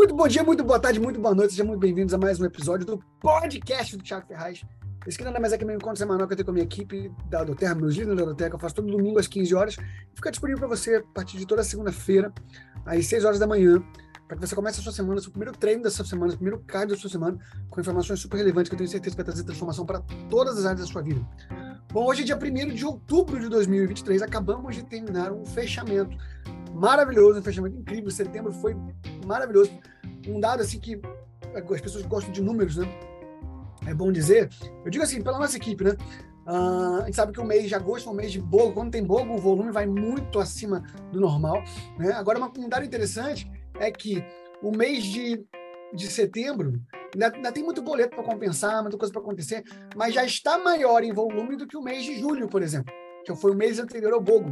Muito bom dia, muito boa tarde, muito boa noite. Sejam muito bem-vindos a mais um episódio do podcast do Thiago Ferraz. Esse aqui nada mais é que meu encontro semanal que eu tenho com a minha equipe da Doterra, meus líderes da Doterra, que eu faço todo domingo às 15 horas. Fica disponível para você a partir de toda segunda-feira, às 6 horas da manhã, para que você comece a sua semana, seu primeiro treino da sua semana, o primeiro card da sua semana, com informações super relevantes que eu tenho certeza que vai trazer transformação para todas as áreas da sua vida. Bom, hoje é dia 1 de outubro de 2023, acabamos de terminar um fechamento maravilhoso, um fechamento incrível. Setembro foi maravilhoso. Um dado assim que as pessoas gostam de números, né? É bom dizer. Eu digo assim, pela nossa equipe, né? Uh, a gente sabe que o mês de agosto é um mês de bolo. Quando tem bolo, o volume vai muito acima do normal. Né? Agora, uma, um dado interessante é que o mês de, de setembro Ainda, ainda tem muito boleto para compensar, muita coisa para acontecer, mas já está maior em volume do que o mês de julho, por exemplo, que foi o mês anterior ao Bogo.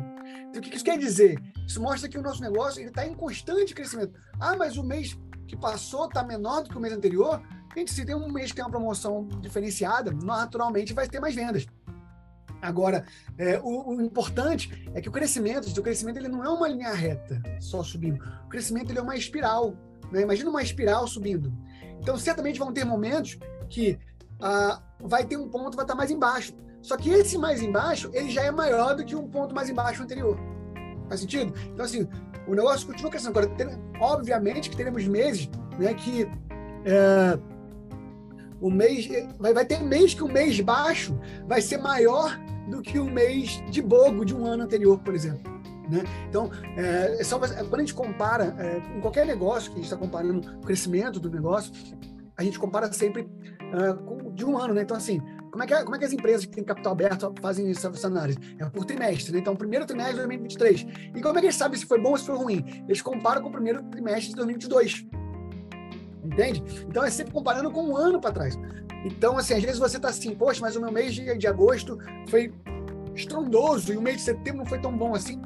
Então, o que isso quer dizer? Isso mostra que o nosso negócio está em constante crescimento. Ah, mas o mês que passou está menor do que o mês anterior? Gente, se tem um mês que tem uma promoção diferenciada, naturalmente vai ter mais vendas. Agora, é, o, o, importante é que o crescimento, o crescimento ele não é uma linha reta, só subindo. O crescimento ele é uma espiral. Né? Imagina uma espiral subindo. Então, certamente vão ter momentos que ah, vai ter um ponto vai estar mais embaixo. Só que esse mais embaixo, ele já é maior do que um ponto mais embaixo anterior. Faz sentido? Então, assim, o negócio continua crescendo. Agora, tem, obviamente que teremos meses né, que é, o mês vai, vai ter mês que o mês baixo vai ser maior do que o mês de bogo de um ano anterior, por exemplo. Né? Então, é, é só, quando a gente compara, é, em qualquer negócio que a gente está comparando o crescimento do negócio, a gente compara sempre uh, com, de um ano, né? Então, assim, como é, que, como é que as empresas que têm capital aberto fazem essa, essa análise? É por trimestre, né? Então, primeiro trimestre de 2023. E como é que eles sabem se foi bom ou se foi ruim? Eles comparam com o primeiro trimestre de 2022. Entende? Então, é sempre comparando com um ano para trás. Então, assim, às vezes você está assim, poxa, mas o meu mês de, de agosto foi estrondoso e o mês de setembro não foi tão bom assim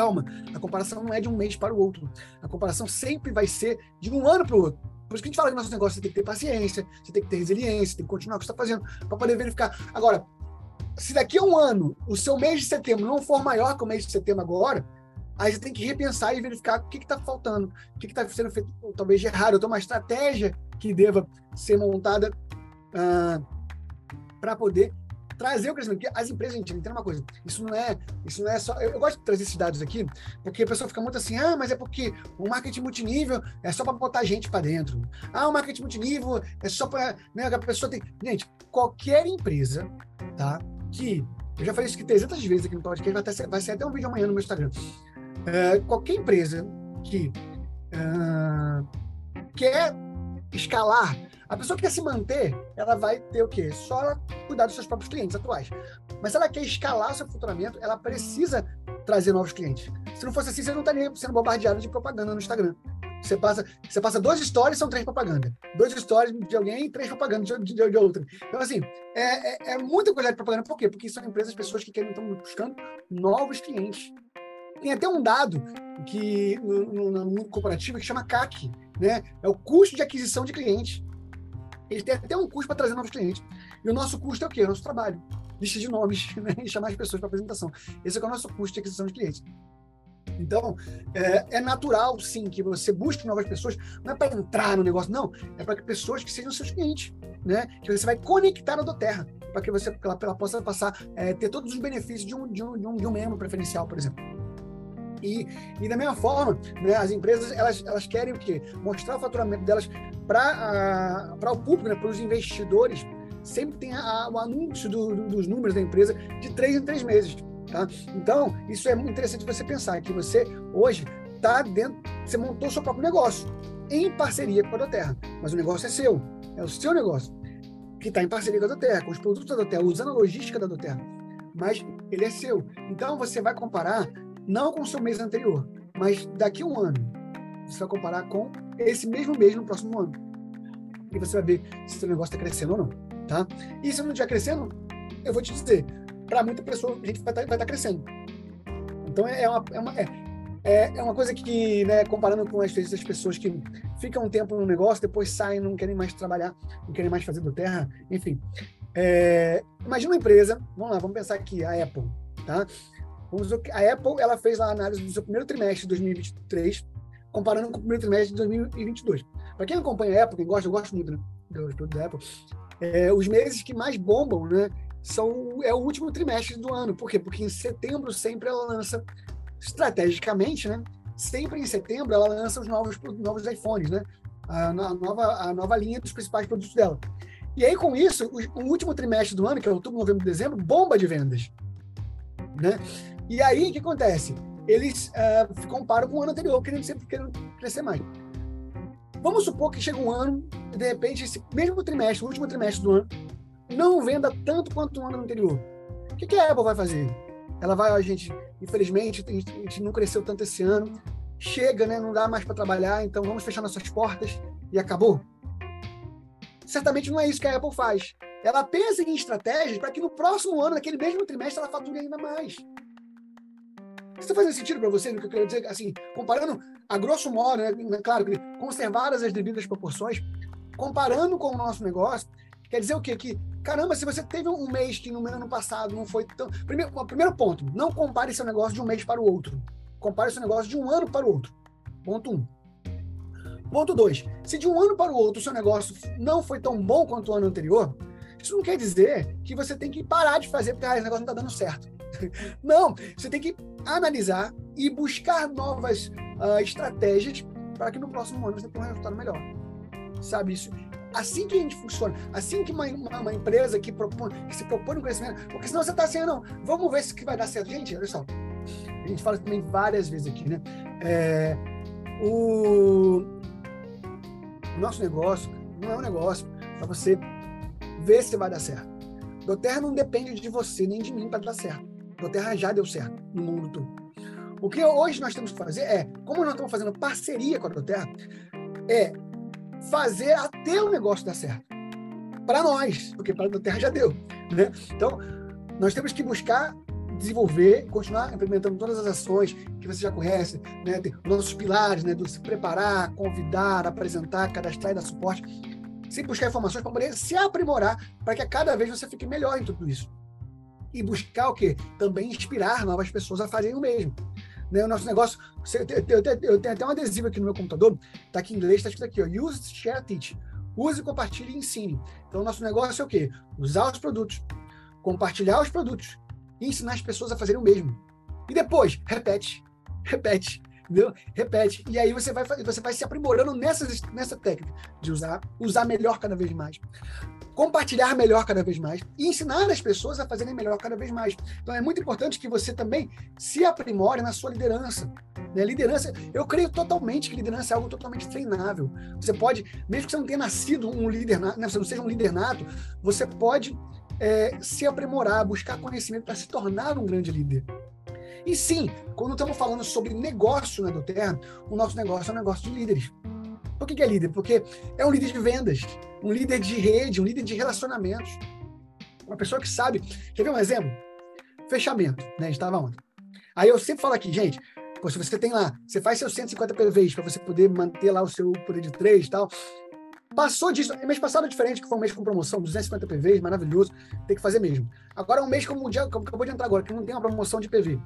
calma, a comparação não é de um mês para o outro. A comparação sempre vai ser de um ano para o outro. Por isso que a gente fala que no nosso negócio você tem que ter paciência, você tem que ter resiliência, tem que continuar o que você está fazendo, para poder verificar. Agora, se daqui a um ano o seu mês de setembro não for maior que o mês de setembro agora, aí você tem que repensar e verificar o que está faltando, o que está sendo feito talvez de errado, ou uma estratégia que deva ser montada uh, ah, para poder trazer o crescimento. Porque as empresas, gente, entenda uma coisa, isso não é, isso não é só. Eu, eu, gosto de trazer esses dados aqui, porque a pessoa fica muito assim, ah, mas é porque o marketing multinível é só para botar gente para dentro. Ah, o marketing multinível é só para. Né, a pessoa tem. Gente, qualquer empresa, tá? Que. Eu já falei isso aqui 300 vezes aqui no podcast, vai, até, vai ser até um vídeo amanhã no meu Instagram. É, qualquer empresa que uh, quer escalar a pessoa que quer se manter, ela vai ter o quê? Só cuidar dos seus próprios clientes atuais. Mas se ela quer escalar seu faturamento, ela precisa trazer novos clientes. Se não fosse assim, você não estaria sendo bombardeado de propaganda no Instagram. Você passa, você passa dois stories, são três propagandas. Dois stories de alguém três propagandas de, de, de outra. Então, assim, é, é, é muita coisa de propaganda. Por quê? Porque são empresas, pessoas que querem, estão buscando novos clientes. Tem até um dado que no, no, no corporativo que chama CAC, né? É o custo de aquisição de clientes. Ele tem até um custo para trazer novos clientes. E o nosso custo é o quê? É o nosso trabalho. Lista de nomes né? e chamar as pessoas para apresentação. Esse é, o nosso custo de aquisição de clientes. Então, é, é, natural, sim, que você busque novas pessoas, não é para entrar no negócio, não, é para pessoas que sejam seus clientes, né? Que você vai conectar na Doterra, para que você ela, ela possa passar, é, ter todos os benefícios de um, de, um, de, um, de um membro preferencial, por exemplo. E, e da mesma forma, né, as empresas elas, elas querem o quê? Mostrar o faturamento delas para o público, né, para os investidores. Sempre tem a, o anúncio do, do, dos números da empresa de três em três meses. Tá? Então, isso é muito interessante você pensar que você hoje está dentro, você montou seu próprio negócio em parceria com a Doterra, mas o negócio é seu, é o seu negócio que está em parceria com a Doterra, com os produtos da Doterra, usando a logística da Doterra, mas ele é seu. Então você vai comparar não com o seu mês anterior, mas daqui a um ano. Você vai comparar com esse mesmo mês no próximo ano. E você vai ver se seu negócio está crescendo ou não. Tá? E se não estiver crescendo, eu vou te dizer, para muita pessoa, a gente vai estar tá, tá crescendo. Então é uma, é uma, é, é, é uma coisa que, né, comparando com as vezes as pessoas que ficam um tempo no negócio, depois saem, não querem mais trabalhar, não querem mais fazer do terra, enfim. É, imagina uma empresa, vamos lá, vamos pensar aqui, a Apple, tá? A Apple ela fez a análise do seu primeiro trimestre de 2023 comparando com o primeiro trimestre de 2022. Para quem acompanha a Apple, quem gosta, eu gosto muito né, do produto da Apple, é, os meses que mais bombam, né, são, é o último trimestre do ano. Por quê? Porque em setembro sempre ela lança, estrategicamente, né, sempre em setembro ela lança os novos, novos iPhones, né, a, a, nova, a nova linha dos principais produtos dela. E aí, com isso, o, o último trimestre do ano, que é outubro, novembro, dezembro, bomba de vendas. Né? E aí, o que acontece? Eles uh, comparam com o ano anterior, querendo sempre querendo crescer mais. Vamos supor que chega um ano, e de repente, esse mesmo trimestre, o último trimestre do ano, não venda tanto quanto o ano anterior. O que, que a Apple vai fazer? Ela vai, a gente, infelizmente, a gente, a gente não cresceu tanto esse ano, chega, né, não dá mais para trabalhar, então vamos fechar nossas portas e acabou. Certamente não é isso que a Apple faz. Ela pensa em estratégias para que no próximo ano, naquele mesmo trimestre, ela fature ainda mais. Isso fazendo sentido para você no que eu quero dizer? Assim, comparando a grosso modo, né, né claro, conservadas as devidas proporções, comparando com o nosso negócio, quer dizer o quê? Que, caramba, se você teve um mês que no ano passado não foi tão. Primeiro, primeiro ponto, não compare seu negócio de um mês para o outro. Compare seu negócio de um ano para o outro. Ponto um. Ponto dois, se de um ano para o outro o seu negócio não foi tão bom quanto o ano anterior, isso não quer dizer que você tem que parar de fazer porque ah, esse negócio não está dando certo. Não, você tem que analisar e buscar novas uh, estratégias para que no próximo ano você tenha um resultado melhor. Sabe isso? Assim que a gente funciona, assim que uma, uma, uma empresa que, propõe, que se propõe no crescimento, porque senão você está assim, ah, não, vamos ver se que vai dar certo. Gente, olha só, a gente fala também várias vezes aqui, né? É, o nosso negócio não é um negócio para você ver se vai dar certo. Doterra não depende de você nem de mim para dar certo. Doterra já deu certo no mundo todo. O que hoje nós temos que fazer é, como nós estamos fazendo parceria com a Doterra, é fazer até o negócio dar certo. Para nós, porque para a Doterra já deu. Né? Então, nós temos que buscar desenvolver, continuar implementando todas as ações que você já conhece, né? Nossos pilares, né? Do se preparar, convidar, apresentar, cadastrar e dar suporte. Sempre buscar informações para poder se aprimorar, para que cada vez você fique melhor em tudo isso. E buscar o quê? Também inspirar novas pessoas a fazerem o mesmo. Né? O nosso negócio, eu tenho até um adesivo aqui no meu computador, está aqui em inglês, está escrito aqui, ó, use, share, teach. Use, compartilhe e ensine. Então, o nosso negócio é o quê? Usar os produtos, compartilhar os produtos e ensinar as pessoas a fazerem o mesmo. E depois, repete, repete, entendeu? Repete. E aí você vai, você vai se aprimorando nessa, nessa técnica de usar, usar melhor cada vez mais. Compartilhar melhor cada vez mais e ensinar as pessoas a fazerem melhor cada vez mais. Então é muito importante que você também se aprimore na sua liderança. Né? Liderança, eu creio totalmente que liderança é algo totalmente treinável. Você pode, mesmo que você não tenha nascido um líder, né? você não seja um líder nato, você pode é, se aprimorar, buscar conhecimento para se tornar um grande líder. E sim, quando estamos falando sobre negócio na Doterra, o nosso negócio é um negócio de líderes. Por que, que é líder? Porque é um líder de vendas, um líder de rede, um líder de relacionamentos. Uma pessoa que sabe. Quer ver um exemplo? Fechamento, né? A gente estava ontem. Aí eu sempre falo aqui, gente, se você tem lá, você faz seus 150 PVs para você poder manter lá o seu poder de três e tal, Passou disso. Mês passado é diferente, que foi um mês com promoção, 250 PVs, maravilhoso. Tem que fazer mesmo. Agora é um mês como o dia acabou de entrar agora, que não tem uma promoção de PV.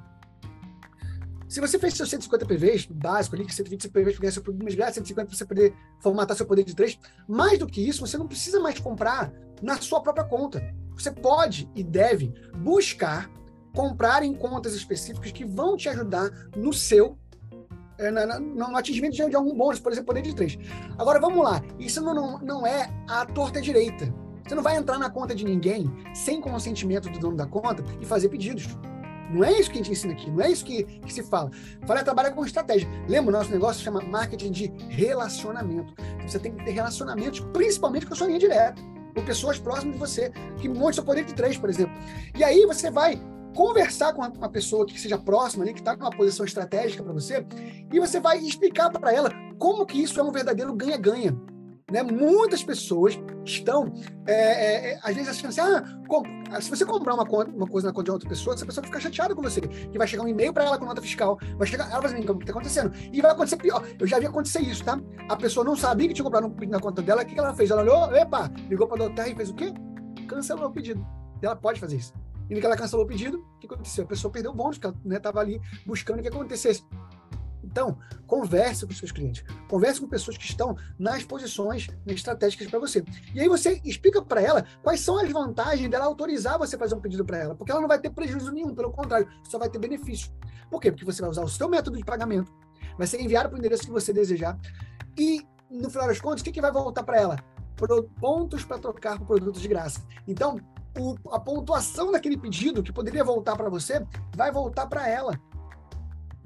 Se você fez seus 150 PVs, básico ali, que 120 PVs para ganhar seu produto mês grátis, 150 para você poder formatar seu poder de três, mais do que isso, você não precisa mais comprar na sua própria conta. Você pode e deve buscar comprar em contas específicas que vão te ajudar no seu é, no atingimento de algum bônus, por exemplo, poder de três. Agora, vamos lá. Isso não, não, não é a torta direita. Você não vai entrar na conta de ninguém sem consentimento do dono da conta e fazer pedidos. Não é isso que a gente ensina aqui, não é isso que, que se fala. Fala trabalha com estratégia. Lembra, o nosso negócio chama marketing de relacionamento. Então, você tem que ter relacionamentos, principalmente com a sua linha direta, com pessoas próximas de você, que monte seu poder de três, por exemplo. E aí você vai conversar com uma pessoa que seja próxima ali, que está numa posição estratégica para você, e você vai explicar para ela como que isso é um verdadeiro ganha-ganha. Né? Muitas pessoas estão, é, é, é às vezes, achando assim: ah, se você comprar uma, conta, uma coisa na conta de outra pessoa, essa pessoa vai ficar chateada com você. Que vai chegar um e-mail para ela com nota fiscal, vai chegar, ela vai dizer: o que está acontecendo? E vai acontecer pior. Eu já vi acontecer isso, tá? A pessoa não sabia que tinha comprado um pedido na conta dela, o que ela fez? Ela olhou, epa, ligou para a Doterra e fez o quê? Cancelou o pedido. Ela pode fazer isso. E no que ela cancelou o pedido, o que aconteceu? A pessoa perdeu o bônus, porque ela estava né, ali buscando que acontecesse. Então, converse com seus clientes, converse com pessoas que estão nas posições estratégicas para você. E aí você explica para ela quais são as vantagens dela autorizar você fazer um pedido para ela, porque ela não vai ter prejuízo nenhum, pelo contrário, só vai ter benefício. Por quê? Porque você vai usar o seu método de pagamento, vai ser enviado para o endereço que você desejar, e no final das contas, o que, que vai voltar para ela? Pontos para trocar por produtos de graça. Então, o, a pontuação daquele pedido que poderia voltar para você vai voltar para ela.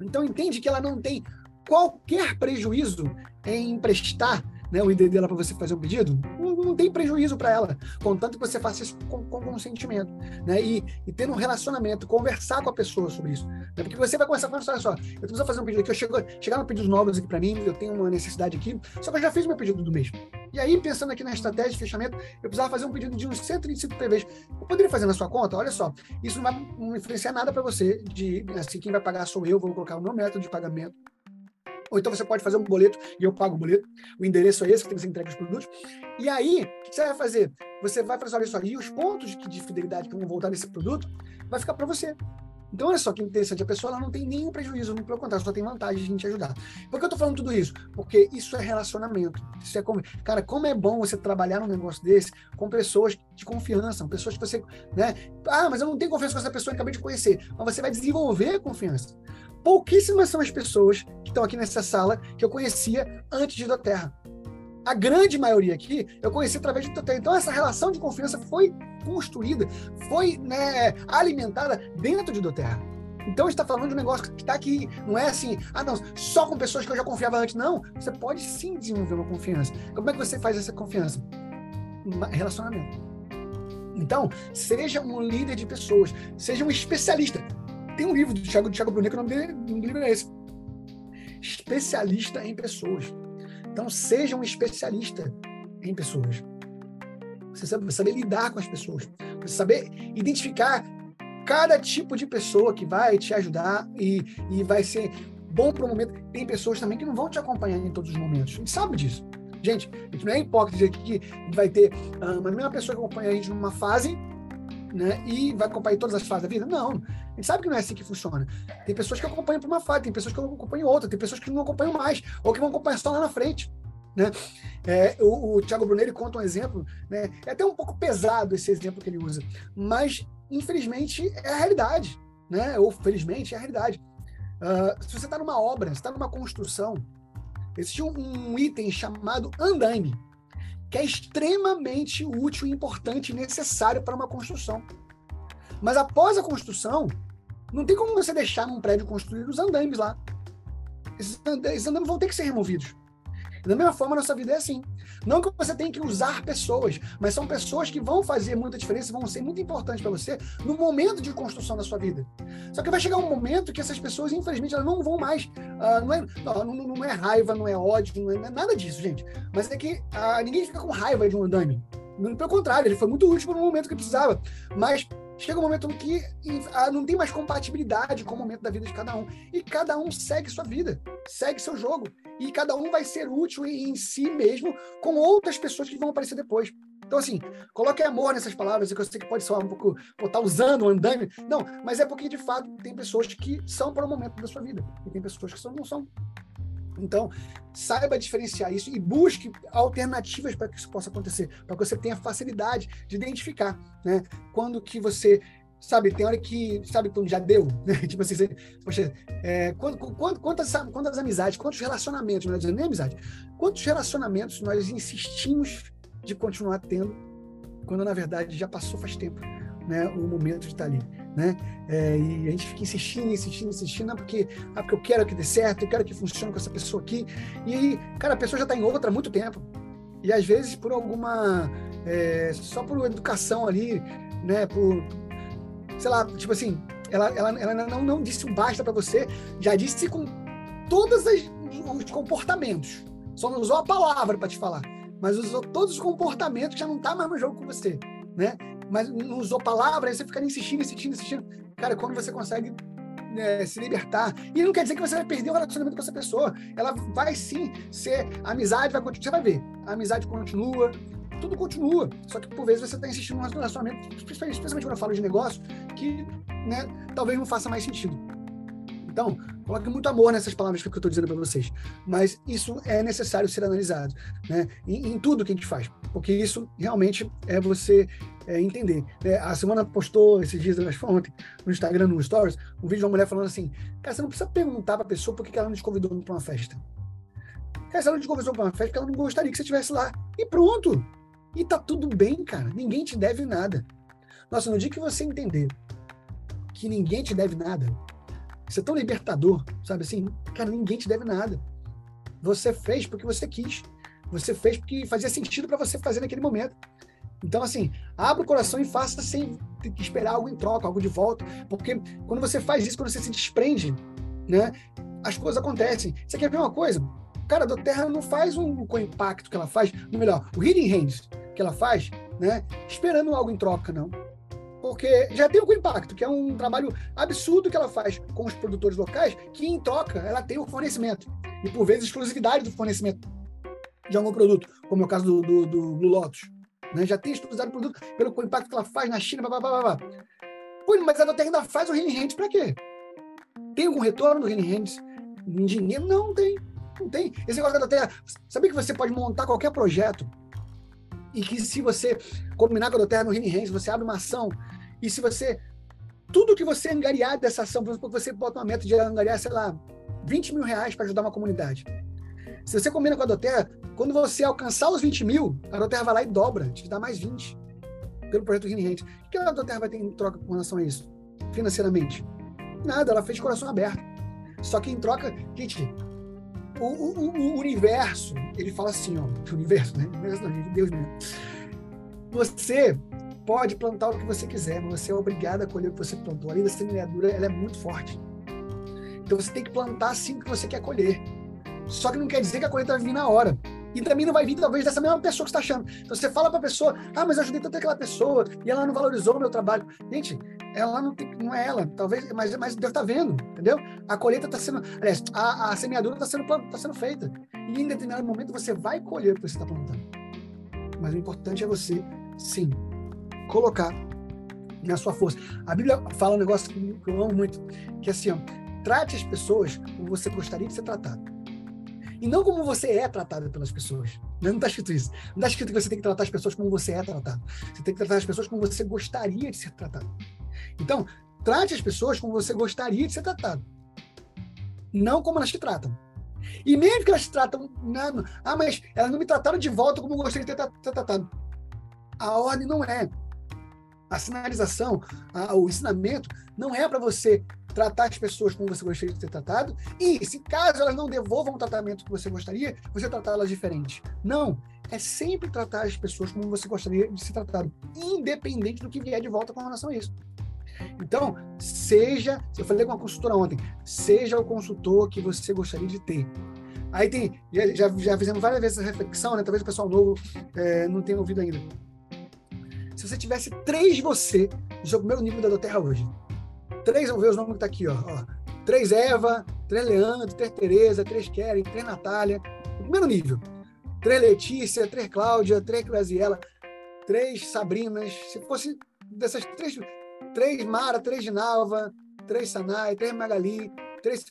Então entende que ela não tem qualquer prejuízo em emprestar né, o ID dela para você fazer um pedido, não, não tem prejuízo para ela, contanto que você faça isso com, com consentimento. Né, e, e tendo um relacionamento, conversar com a pessoa sobre isso. Né, porque você vai começar a falar, olha só, eu preciso fazer um pedido aqui, eu chego, chegaram pedidos novos aqui para mim, eu tenho uma necessidade aqui, só que eu já fiz meu pedido do mês. E aí, pensando aqui na estratégia de fechamento, eu precisava fazer um pedido de uns 125 PVs. Eu poderia fazer na sua conta? Olha só, isso não vai influenciar nada para você, de assim, quem vai pagar sou eu, vou colocar o meu método de pagamento ou então você pode fazer um boleto e eu pago o boleto. O endereço é esse que você entrega os produtos. E aí, o que você vai fazer? Você vai fazer, olha só, e os pontos de fidelidade que vão voltar nesse produto vai ficar para você. Então, olha só que interessante, a pessoa ela não tem nenhum prejuízo, pelo contrário, só tem vantagem de te ajudar. Por que eu estou falando tudo isso? Porque isso é relacionamento. Isso é como, cara, como é bom você trabalhar num negócio desse com pessoas de confiança, pessoas que você, né? Ah, mas eu não tenho confiança com essa pessoa que acabei de conhecer. Mas você vai desenvolver confiança pouquíssimas são as pessoas que estão aqui nessa sala que eu conhecia antes de Doterra. A grande maioria aqui eu conheci através de Doterra. Então, essa relação de confiança foi construída, foi né, alimentada dentro de Doterra. Então, está falando de um negócio que está aqui, não é assim, ah, não, só com pessoas que eu já confiava antes. Não, você pode sim desenvolver uma confiança. Como é que você faz essa confiança? Relacionamento. Então, seja um líder de pessoas, seja um especialista tem um livro do Thiago, do Thiago Brunet, que o nome dele, do livro é esse. Especialista em pessoas. Então, seja um especialista em pessoas. Você sabe, saber lidar com as pessoas. Você saber identificar cada tipo de pessoa que vai te ajudar e, e vai ser bom para o momento. Tem pessoas também que não vão te acompanhar em todos os momentos. A gente sabe disso. Gente, a gente não é hipócrita dizer que vai ter ah, uma mesma pessoa que acompanha a gente numa fase né, e vai acompanhar todas as fases da vida? Não. Gente sabe que não é assim que funciona. Tem pessoas que acompanham por uma fase, tem pessoas que acompanham outra, tem pessoas que não acompanham mais, ou que vão acompanhar só lá na frente. Né? É, o, o Thiago Brunelli conta um exemplo, né? é até um pouco pesado esse exemplo que ele usa, mas infelizmente é a realidade, né? ou felizmente é a realidade. Uh, se você está numa obra, se está numa construção, existe um, um item chamado andaime que é extremamente útil, importante e necessário para uma construção. Mas após a construção, não tem como você deixar num prédio construído os andames lá. Esses andames vão ter que ser removidos. Da mesma forma, nossa vida é assim. Não que você tenha que usar pessoas, mas são pessoas que vão fazer muita diferença, vão ser muito importantes para você no momento de construção da sua vida. Só que vai chegar um momento que essas pessoas, infelizmente, elas não vão mais. Uh, não, é, não, não, é raiva, não é ódio, não é, nada disso, gente. Mas é que uh, ninguém fica com raiva de um andame. Pelo contrário, ele foi muito útil no momento que precisava. Mas chega um momento que ah, não tem mais compatibilidade com o momento da vida de cada um. E cada um segue sua vida, segue seu jogo. E cada um vai ser útil em si mesmo com outras pessoas que vão aparecer depois. Então, assim, coloque amor nessas palavras, que eu sei que pode soar um pouco, ou tá usando o andame. Não, mas é porque, de fato, tem pessoas que são para o momento da sua vida. E tem pessoas que não são. Então, saiba diferenciar isso e busque alternativas para que isso possa acontecer, para que você tenha facilidade de identificar, né? Quando que você sabe, tem hora que, sabe, quando já deu, né? tipo assim, você, poxa, é, quando, quando, quantas, quantas amizades, quantos relacionamentos, é dizendo nem amizade, quantos relacionamentos nós insistimos de continuar tendo, quando na verdade já passou faz tempo, né, o momento de estar ali né? É, e a gente fica insistindo, insistindo, insistindo, porque, ah, porque eu quero que dê certo, eu quero que funcione com essa pessoa aqui. E aí, cara, a pessoa já está em outra há muito tempo. E às vezes por alguma. É, só por educação ali, né? Por. Sei lá, tipo assim, ela, ela, ela não, não disse um basta para você, já disse com todos os comportamentos. Só não usou a palavra para te falar, mas usou todos os comportamentos que já não tá mais no jogo com você, né? mas não usou palavras, aí você fica insistindo, insistindo, insistindo. Cara, quando você consegue é, se libertar. E não quer dizer que você vai perder o relacionamento com essa pessoa. Ela vai sim ser. A amizade vai continuar. Você vai ver. A amizade continua, tudo continua. Só que por vezes você está insistindo num relacionamento, especialmente quando eu falo de negócio, que né, talvez não faça mais sentido. Então, coloque muito amor nessas palavras que eu estou dizendo para vocês. Mas isso é necessário ser analisado, né? Em, em, tudo que a gente faz, porque isso realmente é você é, entender. Né? A semana postou esses dias, acho que ontem, no Instagram, no Stories, um vídeo de uma mulher falando assim: cara, você não precisa perguntar para a pessoa por que ela não te convidou para uma festa. Cara, se ela não te convidou para uma festa, ela não gostaria que você estivesse lá. E pronto. E tá tudo bem, cara. Ninguém te deve nada. Nossa, no dia que você entender que ninguém te deve nada, isso é tão libertador, sabe assim? Cara, ninguém te deve nada. Você fez porque você quis. Você fez porque fazia sentido para você fazer naquele momento. Então, assim, abra o coração e faça sem esperar algo em troca, algo de volta. Porque quando você faz isso, quando você se desprende, né, as coisas acontecem. Você quer ver uma coisa? Cara, a Terra não faz um com impacto que ela faz, ou melhor, o Hidden Hands que ela faz, né, esperando algo em troca, não porque já tem o impacto, que é um trabalho absurdo que ela faz com os produtores locais, que em troca ela tem o fornecimento e por vezes exclusividade do fornecimento de algum produto, como é o caso do, do, do Blue Lotus, né? Já tem exclusividade do produto pelo impacto que ela faz na China, blá, blá, blá, blá. Pô, mas a Doterra ainda faz o Healing Hands para quê? Tem algum retorno do Healing Hands em dinheiro? Não, tem. Não tem. Esse negócio da Doterra, sabia que você pode montar qualquer projeto e que se você combinar com a Doterra no Healing Hands, você abre uma ação e se você. Tudo que você angariar dessa ação, por exemplo, você bota uma meta de angariar, sei lá, 20 mil reais para ajudar uma comunidade. Se você combina com a Doterra, quando você alcançar os 20 mil, a Doterra vai lá e dobra, te dá mais 20 pelo projeto Rini Rente. O que a Doterra vai ter em troca com relação a isso, financeiramente? Nada, ela fez de coração aberto. Só que em troca, gente, o, o, o universo, ele fala assim, ó, o universo, né? O universo não, Deus mesmo. Você pode plantar o que você quiser, mas você é obrigado a colher o que você plantou. A lei da semeadura ela é muito forte. Então você tem que plantar assim que você quer colher. Só que não quer dizer que a colheita vai vir na hora. E também não vai vir, talvez, dessa mesma pessoa que está achando. Então você fala para a pessoa, ah, mas eu ajudei tanto aquela pessoa e ela não valorizou o meu trabalho. Gente, ela não, tem, não é ela, talvez, mas, mas Deus está vendo, entendeu? A colheita está sendo, aliás, a, a semeadura está sendo, tá sendo feita. E em determinado momento você vai colher o que você está plantando. Mas o importante é você, sim, colocar na sua força. A Bíblia fala um negócio que eu amo muito, que é assim, ó, trate as pessoas como você gostaria de ser tratado. E não como você é tratado pelas pessoas. Não está escrito isso. Não está escrito que você tem que tratar as pessoas como você é tratado. Você tem que tratar as pessoas como você gostaria de ser tratado. Então, trate as pessoas como você gostaria de ser tratado. Não como elas te tratam. E mesmo que elas te tratam, não, ah, mas elas não me trataram de volta como eu gostaria de ter tratado. A ordem não é a sinalização, a, o ensinamento não é para você tratar as pessoas como você gostaria de ser tratado e, se caso elas não devolvam o tratamento que você gostaria, você tratá-las diferente. Não. É sempre tratar as pessoas como você gostaria de ser tratado, independente do que vier de volta com relação a isso. Então, seja, eu falei com uma consultora ontem, seja o consultor que você gostaria de ter. Aí tem, já, já fizemos várias vezes essa reflexão, né? Talvez o pessoal novo é, não tenha ouvido ainda se você tivesse três de você no seu primeiro nível da Terra hoje. Três, vamos ver os nomes que tá aqui, ó. ó. Três Eva, três Leandro, três Tereza, três Keren, três Natália. O primeiro nível. Três Letícia, três Cláudia, três Graziela, três Sabrinas. Se fosse dessas três, três Mara, três Dinalva, três Sanai, três Magali, três.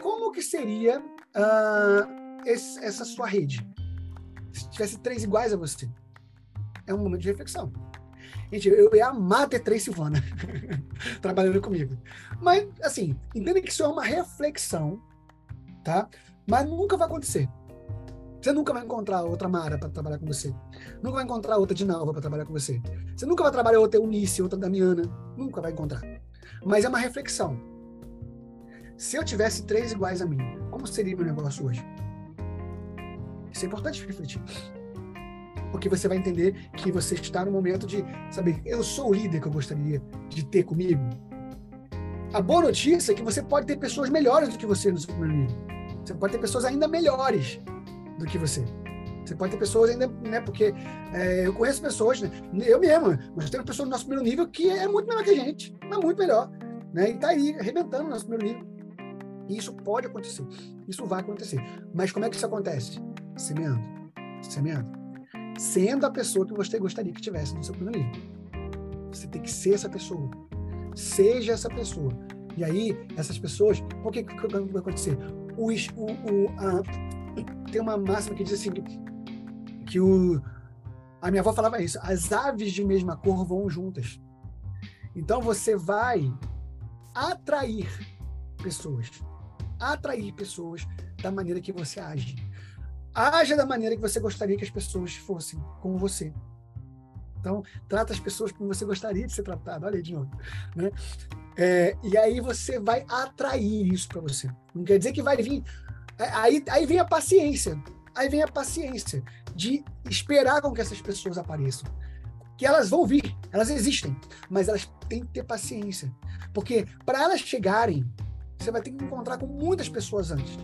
Como que seria uh, esse, essa sua rede? Se tivesse três iguais a você. É um momento de reflexão. Gente, eu ia amar ter três Silvana trabalhando comigo. Mas, assim, entenda que isso é uma reflexão, tá? Mas nunca vai acontecer. Você nunca vai encontrar outra Mara para trabalhar com você. Nunca vai encontrar outra Dinalva para trabalhar com você. Você nunca vai trabalhar outra Eunice, outra Damiana. Nunca vai encontrar. Mas é uma reflexão. Se eu tivesse três iguais a mim, como seria meu negócio hoje? Isso é importante refletir porque você vai entender que você está no momento de saber, eu sou o líder que eu gostaria de ter comigo. A boa notícia é que você pode ter pessoas melhores do que você no seu primeiro nível. Você pode ter pessoas ainda melhores do que você. Você pode ter pessoas ainda, né? Porque é, eu conheço pessoas, né, eu mesmo, mas tenho pessoas no nosso primeiro nível que é muito melhor que a gente, mas muito melhor, né? E tá aí arrebentando no nosso primeiro nível. E isso pode acontecer, isso vai acontecer. Mas como é que isso acontece? Semeando, semeando sendo a pessoa que você gostaria que tivesse no seu livro. Você tem que ser essa pessoa. Seja essa pessoa. E aí, essas pessoas, o que, que vai acontecer? O, o, o, a, tem uma máxima que diz assim, que o, a minha avó falava isso, as aves de mesma cor vão juntas. Então você vai atrair pessoas, atrair pessoas da maneira que você age. Haja da maneira que você gostaria que as pessoas fossem com você. Então, trata as pessoas como você gostaria de ser tratado. Olha aí de novo. Né? É, e aí você vai atrair isso para você. Não quer dizer que vai vir. É, aí, aí vem a paciência. Aí vem a paciência de esperar com que essas pessoas apareçam. Que elas vão vir, elas existem, mas elas têm que ter paciência. Porque para elas chegarem, você vai ter que encontrar com muitas pessoas antes.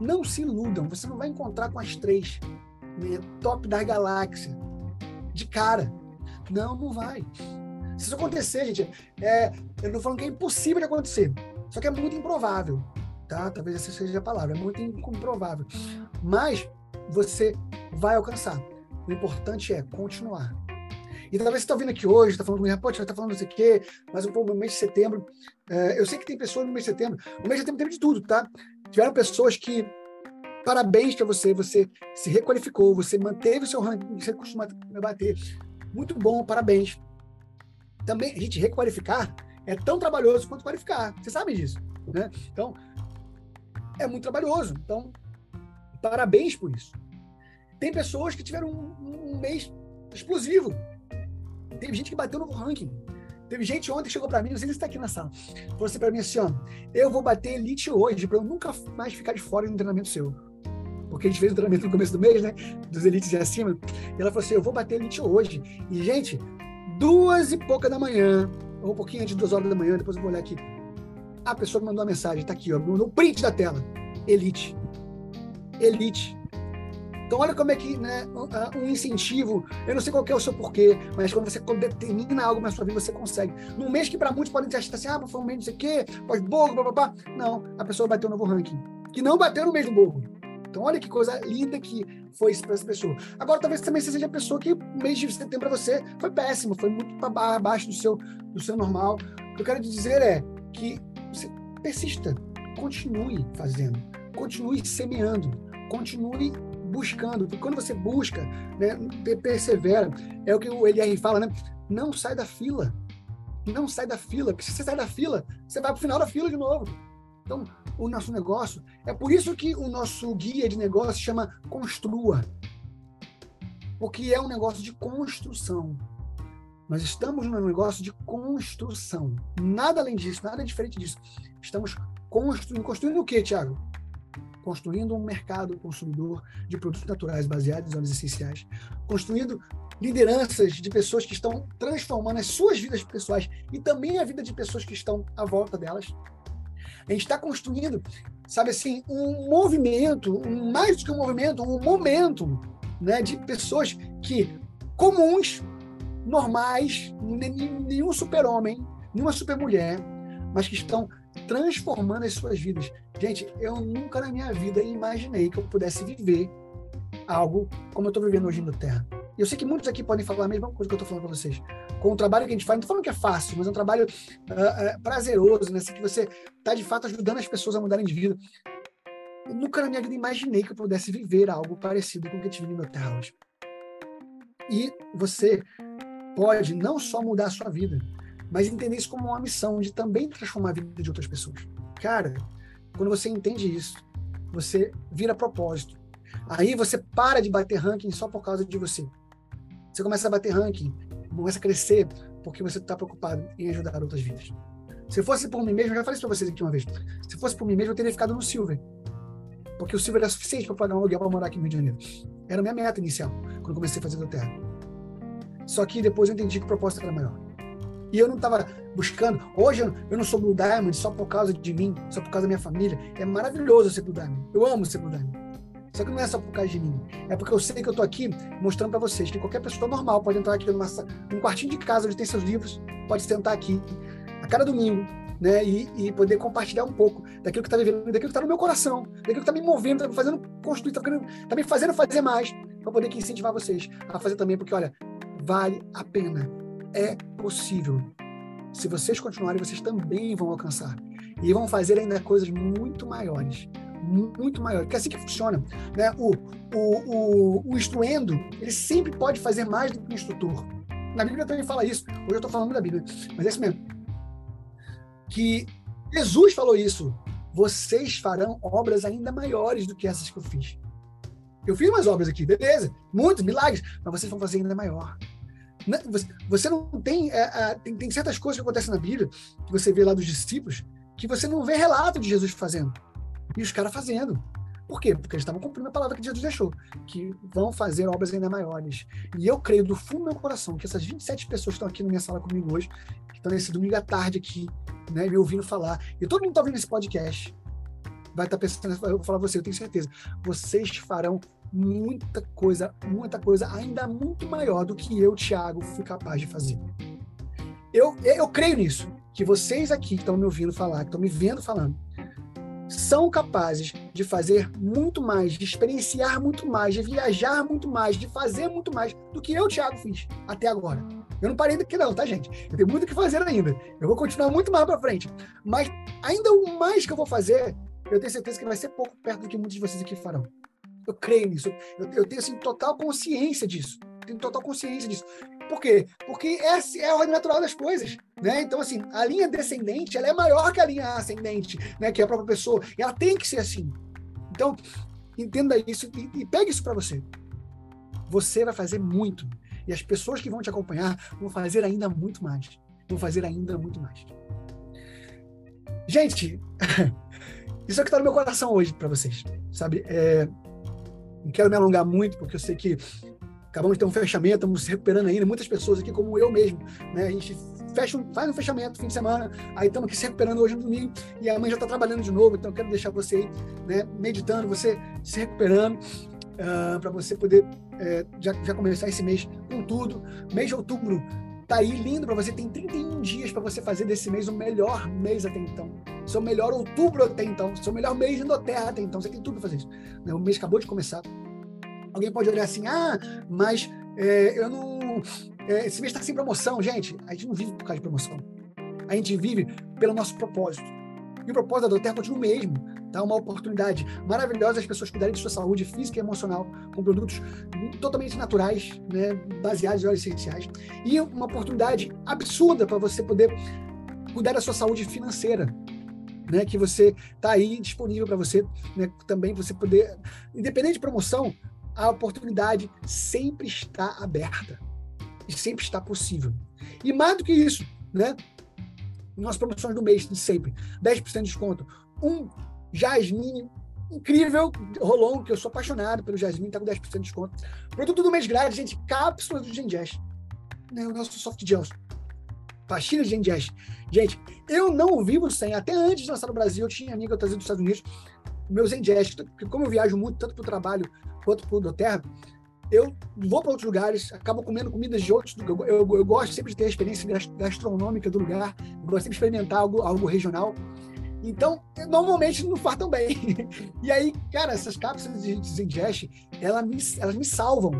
Não se iludam, você não vai encontrar com as três, né, top da galáxia, de cara. Não, não vai. Se isso acontecer, gente, é, eu não falando que é impossível de acontecer, só que é muito improvável, tá? Talvez essa seja a palavra, é muito improvável. Mas você vai alcançar. O importante é continuar. E talvez você está vindo aqui hoje, está falando comigo, pô, está falando não sei o quê, mas um pouco no mês de setembro. É, eu sei que tem pessoas no mês de setembro. O mês de setembro teve de tudo, tá? Tiveram pessoas que. Parabéns para você, você se requalificou, você manteve o seu ranking você costuma bater. Muito bom, parabéns. Também, a gente, requalificar é tão trabalhoso quanto qualificar. Você sabe disso, né? Então, é muito trabalhoso. Então, parabéns por isso. Tem pessoas que tiveram um, um mês explosivo. Teve gente que bateu no ranking. Teve gente ontem que chegou para mim, não sei se está aqui na sala, falou assim para mim assim, ó, eu vou bater elite hoje para eu nunca mais ficar de fora de um treinamento seu. Porque a gente fez o treinamento no começo do mês, né? Dos elites de acima. E ela falou assim, eu vou bater elite hoje. E, gente, duas e pouca da manhã, ou um pouquinho antes de duas horas da manhã, depois eu vou olhar aqui. A pessoa mandou uma mensagem, tá aqui, ó, no print da tela. Elite. Elite. Então, olha como é que né, um incentivo, eu não sei qual é o seu porquê, mas quando você determina algo na sua vida, você consegue. Num mês que para muitos podem achar assim, ah, foi um mês não sei o quê, pós-borro, papapá. Não, a pessoa bateu um novo ranking, que não bateu no mês do borro. Então, olha que coisa linda que foi isso para essa pessoa. Agora, talvez também você seja a pessoa que o mês de setembro para você foi péssimo, foi muito para abaixo do seu, do seu normal. O que eu quero te dizer é que você persista, continue fazendo, continue semeando, continue buscando. Porque quando você busca, né, persevera, é o que o LR fala, né? Não sai da fila. Não sai da fila, porque se você sai da fila, você vai para o final da fila de novo. Então, o nosso negócio, é por isso que o nosso guia de negócio chama Construa. Porque é um negócio de construção. Nós estamos num negócio de construção. Nada além disso, nada diferente disso. Estamos construindo. Construindo o quê, Tiago? Construindo um mercado consumidor de produtos naturais baseados em óleos essenciais, construindo lideranças de pessoas que estão transformando as suas vidas pessoais e também a vida de pessoas que estão à volta delas. A gente está construindo, sabe assim, um movimento, um, mais do que um movimento, um momento né, de pessoas que, comuns, normais, nenhum super-homem, nenhuma super-mulher, mas que estão transformando as suas vidas. Gente, eu nunca na minha vida imaginei que eu pudesse viver algo como eu estou vivendo hoje na Terra. Eu sei que muitos aqui podem falar a mesma coisa que eu estou falando para vocês. Com o trabalho que a gente faz, não estou falando que é fácil, mas é um trabalho uh, uh, prazeroso, né? Assim, que você está de fato ajudando as pessoas a mudarem de vida. Eu nunca na minha vida imaginei que eu pudesse viver algo parecido com o que eu tive na Terra hoje. E você pode não só mudar a sua vida, mas entender isso como uma missão de também transformar a vida de outras pessoas. Cara, quando você entende isso, você vira propósito. Aí você para de bater ranking só por causa de você. Você começa a bater ranking, começa a crescer porque você está preocupado em ajudar outras vidas. Se fosse por mim mesmo, eu já falei isso para vocês aqui uma vez. Se fosse por mim mesmo, eu teria ficado no Silver. Porque o Silver era suficiente para pagar um aluguel para morar aqui no Rio de Janeiro. Era a minha meta inicial, quando comecei a fazer do terra. Só que depois eu entendi que o propósito era maior. E eu não estava buscando. Hoje eu não sou Blue Diamond só por causa de mim, só por causa da minha família. É maravilhoso ser Blue Diamond. Eu amo ser Blue Diamond. Só que não é só por causa de mim. É porque eu sei que eu estou aqui mostrando para vocês que qualquer pessoa normal pode entrar aqui numa, num quartinho de casa onde tem seus livros, pode sentar aqui a cada domingo, né? E, e poder compartilhar um pouco daquilo que está vivendo, daquilo que está no meu coração, daquilo que está me movendo, está me fazendo construir, está tá me fazendo fazer mais, para poder incentivar vocês a fazer também, porque olha, vale a pena é possível. Se vocês continuarem, vocês também vão alcançar. e vão fazer ainda coisas muito maiores. Muito maiores. Porque é assim que funciona. Né? O, o, o, o instruendo, ele sempre pode fazer mais do que o instrutor. Na Bíblia também fala isso. Hoje eu estou falando da Bíblia, mas é isso mesmo. Que Jesus falou isso. Vocês farão obras ainda maiores do que essas que eu fiz. Eu fiz umas obras aqui, beleza, muitos milagres, mas vocês vão fazer ainda maior. Você não tem, é, é, tem, tem certas coisas que acontecem na Bíblia, que você vê lá dos discípulos, que você não vê relato de Jesus fazendo. E os caras fazendo. Por quê? Porque eles estavam cumprindo a palavra que Jesus deixou, que vão fazer obras ainda maiores. E eu creio do fundo do meu coração que essas 27 pessoas que estão aqui na minha sala comigo hoje, que estão nesse domingo à tarde aqui, né, me ouvindo falar, e todo mundo está ouvindo esse podcast, vai estar tá pensando, eu vou falar você, eu tenho certeza, vocês farão muita coisa, muita coisa ainda muito maior do que eu, Thiago, fui capaz de fazer. Eu, eu creio nisso, que vocês aqui que estão me ouvindo falar, que estão me vendo falando, são capazes de fazer muito mais, de experienciar muito mais, de viajar muito mais, de fazer muito mais do que eu, Thiago, fiz até agora. Eu não parei daqui não, tá, gente? Eu tenho muito o que fazer ainda. Eu vou continuar muito mais para frente. Mas ainda o mais que eu vou fazer, eu tenho certeza que vai ser pouco perto do que muitos de vocês aqui farão. Eu creio nisso. Eu, eu tenho assim, total consciência disso. Tenho total consciência disso. Por quê? Porque é, é a ordem natural das coisas. Né? Então, assim, a linha descendente ela é maior que a linha ascendente, né? que é a própria pessoa. E ela tem que ser assim. Então, entenda isso e, e pegue isso para você. Você vai fazer muito. E as pessoas que vão te acompanhar vão fazer ainda muito mais. Vão fazer ainda muito mais. Gente, isso é o que está no meu coração hoje para vocês. Sabe? É, não quero me alongar muito, porque eu sei que acabamos de ter um fechamento, estamos se recuperando ainda. Muitas pessoas aqui, como eu mesmo, né? A gente fecha, faz um fechamento fim de semana, aí estamos aqui se recuperando hoje no domingo e a mãe já está trabalhando de novo. Então, eu quero deixar você aí, né, meditando, você se recuperando, uh, ah, para você poder uh, já, já começar esse mês com tudo. Mês de outubro tá aí lindo para você. Tem 31 dias para você fazer desse mês o melhor mês até então. Seu melhor outubro até então. Seu melhor mês da Terra até então. Você tem tudo para fazer isso. Né? O mês acabou de começar. Alguém pode olhar assim, ah, mas é, eu não. É, esse mês está sem promoção. Gente, a gente não vive por causa de promoção. A gente vive pelo nosso propósito. E o propósito da Terra continua o mesmo Tá uma oportunidade maravilhosa as pessoas cuidarem de sua saúde física e emocional com produtos totalmente naturais, né, baseados em óleos essenciais. E uma oportunidade absurda para você poder cuidar da sua saúde financeira, né, que você está aí disponível para você, né, também você poder, independente de promoção, a oportunidade sempre está aberta e sempre está possível. E mais do que isso, né, nossas promoções do mês de sempre, 10% de desconto, um Jasmine, incrível, Rolon, que eu sou apaixonado pelo Jasmine, tá com 10% de desconto. Produto do mês grátis, gente, cápsulas do Gengest. Né, o nosso soft gels. Pastilha de Gengest. Gente, eu não vivo sem. Até antes de lançar no Brasil, eu tinha amiga trazido dos Estados Unidos, meus Zengest, porque como eu viajo muito, tanto para o trabalho quanto para o Doterra, eu vou para outros lugares, acabo comendo comidas de outros. Eu, eu, eu, gosto sempre de ter a experiência gastronômica do lugar, gosto sempre de experimentar algo, algo regional. Então, normalmente não fartam bem. E aí, cara, essas cápsulas de Zengest, elas me, elas me salvam.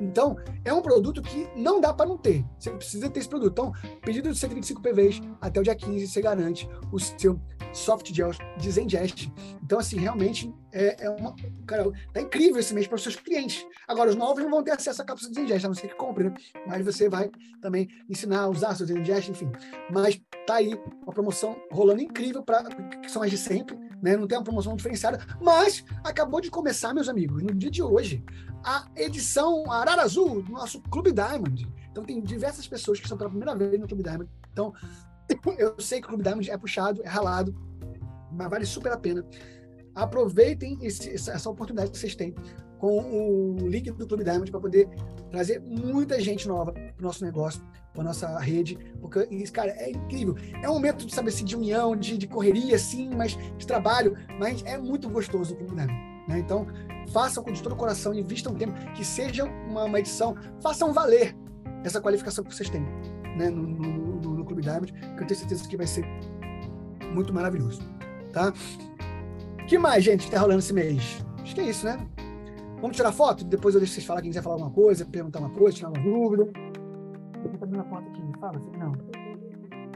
Então, é um produto que não dá para não ter. Você precisa ter esse produto. Então, pedido de 125 PVs até o dia 15, você garante o seu soft gels de Zengest. Então, assim, realmente é, é uma. Cara, tá incrível esse mês para os seus clientes. Agora, os novos não vão ter acesso à cápsula de Zengest, a não ser que compre, né? Mas você vai também ensinar a usar seu Zengest, enfim. Mas tá aí uma promoção rolando incrível para que são as de sempre, né? Não tem uma promoção diferenciada, mas acabou de começar, meus amigos, no dia de hoje, a edição Arara Azul do nosso Clube Diamond. Então tem diversas pessoas que estão pela primeira vez no Clube Diamond. Então, eu sei que o Clube Diamond é puxado, é ralado, mas vale super a pena. Aproveitem esse, essa oportunidade que vocês têm com o link do Clube Diamond para poder trazer muita gente nova para o nosso negócio, para nossa rede, porque isso, cara, é incrível. É um momento, sabe assim, de união, de, de correria, sim, mas de trabalho, mas é muito gostoso o Clube Diamond. Né? Então, façam com de todo o coração, invistam tempo, que seja uma, uma edição, façam valer essa qualificação que vocês têm né? no, no, Diamond, que eu tenho certeza que vai ser muito maravilhoso. Tá? que mais, gente, que tá rolando esse mês? Acho que é isso, né? Vamos tirar foto? Depois eu deixo vocês falar quem quiser falar alguma coisa, perguntar uma coisa, tirar uma dúvida. Eu tô abrindo a porta aqui, me fala, assim, não.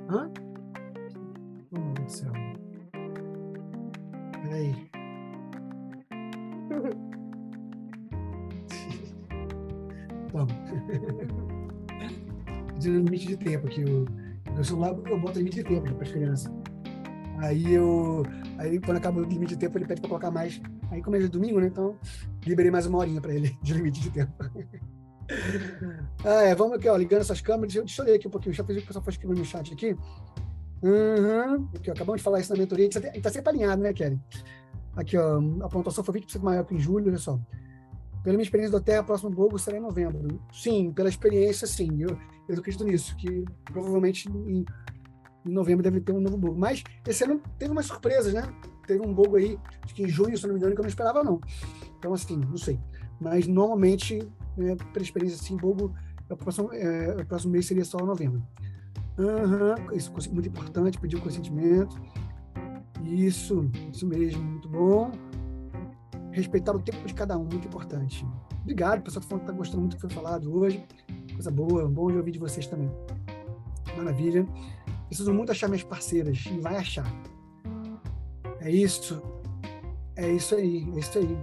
Hã? Oh, meu Deus do céu. Peraí. Vamos. Dizendo limite de tempo aqui. O meu celular eu boto limite de tempo para as crianças. Aí eu. Aí quando acaba o limite de tempo, ele pede para colocar mais. Aí, como é de domingo, né? Então, liberei mais uma horinha para ele de limite de tempo. ah, é, vamos aqui, ó, ligando essas câmeras. Deixa eu ler aqui um pouquinho. Já fiz o que o pessoal foi escrevendo no chat aqui. Uhum. Aqui, ó, acabamos de falar isso na mentoria. A gente tá sempre alinhado, né, Kelly? Aqui, ó, a pontuação foi 20% maior que em julho, olha só. Pela minha experiência do Terra, próximo Bogo será em novembro. Sim, pela experiência, sim. Eu, eu acredito nisso, que provavelmente em, em novembro deve ter um novo Bogo. Mas esse ano teve umas surpresas, né? Teve um Bogo aí, acho que em junho, se não me engano, que eu não esperava, não. Então, assim, não sei. Mas normalmente, né, pela experiência, assim, Bogo, o próximo, é, o próximo mês seria só novembro. Uhum, isso é muito importante, pedir o consentimento. Isso, isso mesmo, muito bom. Respeitar o tempo de cada um, muito importante. Obrigado, pessoal que está gostando muito do que foi falado hoje. Coisa boa, bom de ouvir de vocês também. Maravilha. Preciso muito achar minhas parceiras e vai achar. É isso. É isso aí, é isso aí.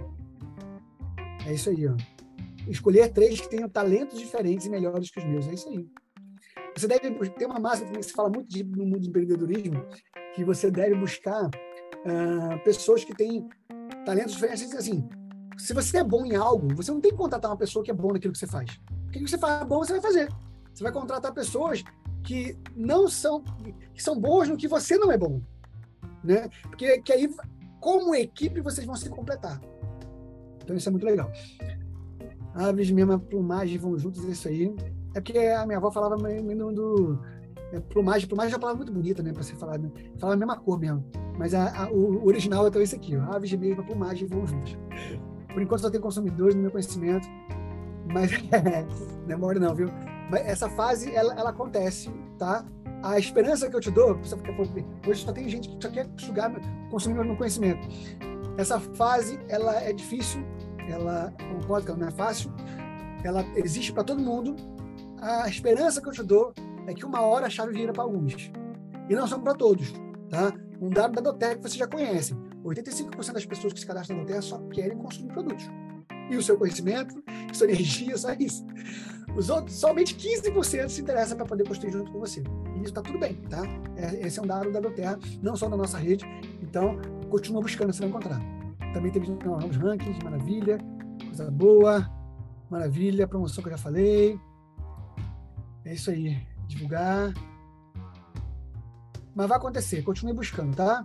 É isso aí, ó. Escolher três que tenham talentos diferentes e melhores que os meus. É isso aí. Você deve ter uma massa que se fala muito de, no mundo do empreendedorismo, que você deve buscar uh, pessoas que têm talentos diferentes. Assim, se você é bom em algo, você não tem que contratar uma pessoa que é bom naquilo que você faz. O que você faz bom, você vai fazer. Você vai contratar pessoas que não são que são boas no que você não é bom, né? Porque que aí, como equipe, vocês vão se completar. Então isso é muito legal. Aves, mesma plumagem vão juntos, é isso aí. É porque a minha avó falava meio do. É, plumagem, plumagem é uma palavra muito bonita, né, para ser falada. Né? Falava a mesma cor mesmo. Mas a, a, o original é então esse aqui, ó. Aves mesma plumagem vão juntos. Por enquanto só tem consumidores no meu conhecimento, mas não é mole não, viu? Mas essa fase, ela, ela acontece, tá? A esperança que eu te dou, hoje só tem gente que só quer sugar, consumir meu conhecimento. Essa fase, ela é difícil, ela concordo que ela não é fácil, ela existe para todo mundo, a esperança que eu te dou é que uma hora a chave vira para alguns. E não são para todos, tá? Um dado da que você já conhece. 85% das pessoas que se cadastram na Doterra só querem consumir produtos. E o seu conhecimento, sua energia, só isso. Os outros, somente 15% se interessa para poder construir junto com você. E isso está tudo bem, tá? É, esse é um dado da Doterra, não só da nossa rede. Então, continua buscando, você vai encontrar. Também teve novos rankings, maravilha, coisa boa, maravilha, promoção que eu já falei. É isso aí. Divulgar. Mas vai acontecer, continue buscando, tá?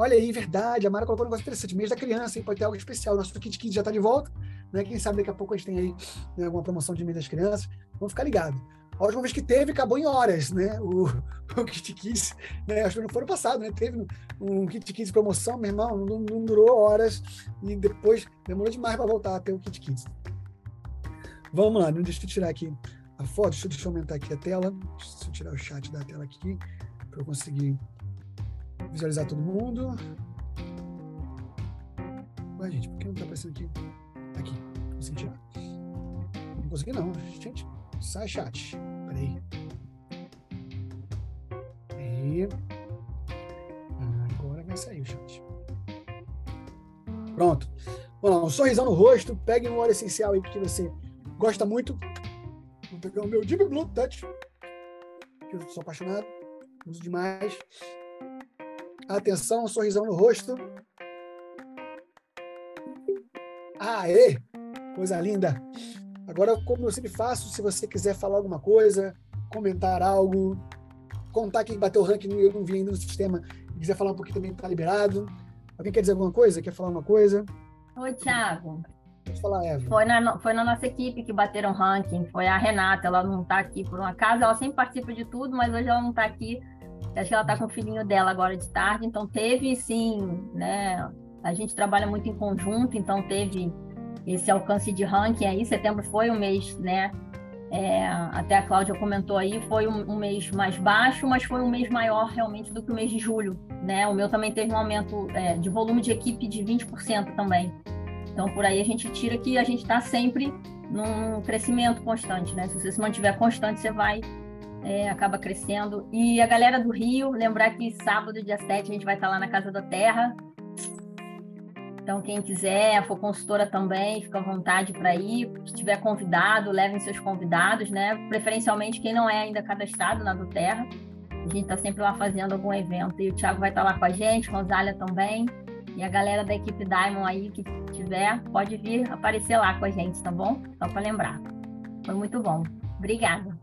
Olha aí, verdade, a Mara colocou um negócio interessante. Mês da criança, hein? pode ter algo especial. Nosso Kit Kit já está de volta, né? Quem sabe daqui a pouco a gente tem aí né, alguma promoção de mês das crianças. Vamos ficar ligados. A última vez que teve, acabou em horas, né? O, o Kit Kit, né? Acho que não foi no passado, né? Teve um Kit Kit promoção, meu irmão, não, não durou horas e depois demorou demais para voltar a ter o Kit Kit. Vamos lá, deixa eu tirar aqui a foto. Deixa eu aumentar aqui a tela. Deixa eu tirar o chat da tela aqui para eu conseguir visualizar todo mundo. Ué, gente, por que não está aparecendo aqui? Aqui, consegui tirar. Não consegui não, gente. Sai chat. Peraí. Aí. Agora vai sair o chat. Pronto. Vamos lá, um sorrisão no rosto. Pegue um óleo essencial aí que você gosta muito Vou pegar o meu Deep Blue Touch, que eu sou apaixonado, uso demais. Atenção, um sorrisão no rosto. Aê! Coisa linda! Agora, como eu sempre faço, se você quiser falar alguma coisa, comentar algo, contar quem bateu o ranking, eu não vi ainda no sistema, e quiser falar um pouquinho também, está liberado. Alguém quer dizer alguma coisa? Quer falar uma coisa? Oi, Thiago. Pode falar, Eva. Foi na, foi na nossa equipe que bateram ranking. Foi a Renata, ela não está aqui por um acaso. Ela sempre participa de tudo, mas hoje ela não está aqui. Acho que ela está com o filhinho dela agora de tarde. Então teve, sim, né? A gente trabalha muito em conjunto, então teve esse alcance de ranking aí. Setembro foi um mês, né? É, até a Cláudia comentou aí, foi um, um, mês mais baixo, mas foi um mês maior realmente do que o mês de julho, né? O meu também teve um aumento é, de volume de equipe de 20% também. Então, por aí a gente tira que a gente está sempre num crescimento constante, né? Se você se mantiver constante, você vai, é, acaba crescendo. E a galera do Rio, lembrar que sábado, dia 7, a gente vai estar lá na Casa da Terra. Então, quem quiser, for consultora também, fica à vontade para ir. Se tiver convidado, levem seus convidados, né? Preferencialmente quem não é ainda cadastrado na do Terra. A gente está sempre lá fazendo algum evento. E o Thiago vai estar tá lá com a gente, Rosália também. E a galera da equipe Diamond aí que tiver, pode vir aparecer lá com a gente, tá bom? Só para lembrar. Foi muito bom. Obrigada.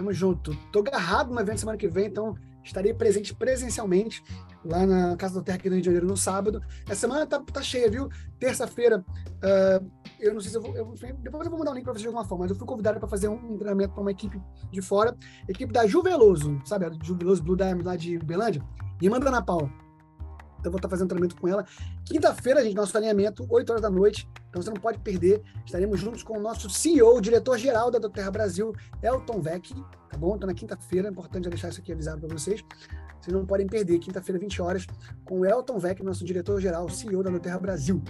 Tamo junto. Tô agarrado no evento semana que vem, então estarei presente presencialmente lá na Casa do Terra aqui no Rio de Janeiro no sábado. Essa semana tá, tá cheia, viu? Terça-feira, uh, eu não sei se eu vou. Eu, depois eu vou mandar um link para vocês de alguma forma, mas eu fui convidado para fazer um treinamento para uma equipe de fora, equipe da Juveloso, sabe? A Juveloso Blue Diamond lá de Belândia, e manda Ana Paula. Então, vou estar fazendo treinamento com ela. Quinta-feira, gente, nosso alinhamento, 8 horas da noite. Então, você não pode perder. Estaremos juntos com o nosso CEO, diretor-geral da Doterra Brasil, Elton Vec. Tá bom? Então, na quinta-feira, é importante deixar isso aqui avisado para vocês. Vocês não podem perder, quinta-feira, 20 horas, com o Elton Vec, nosso diretor-geral, CEO da Doterra Brasil.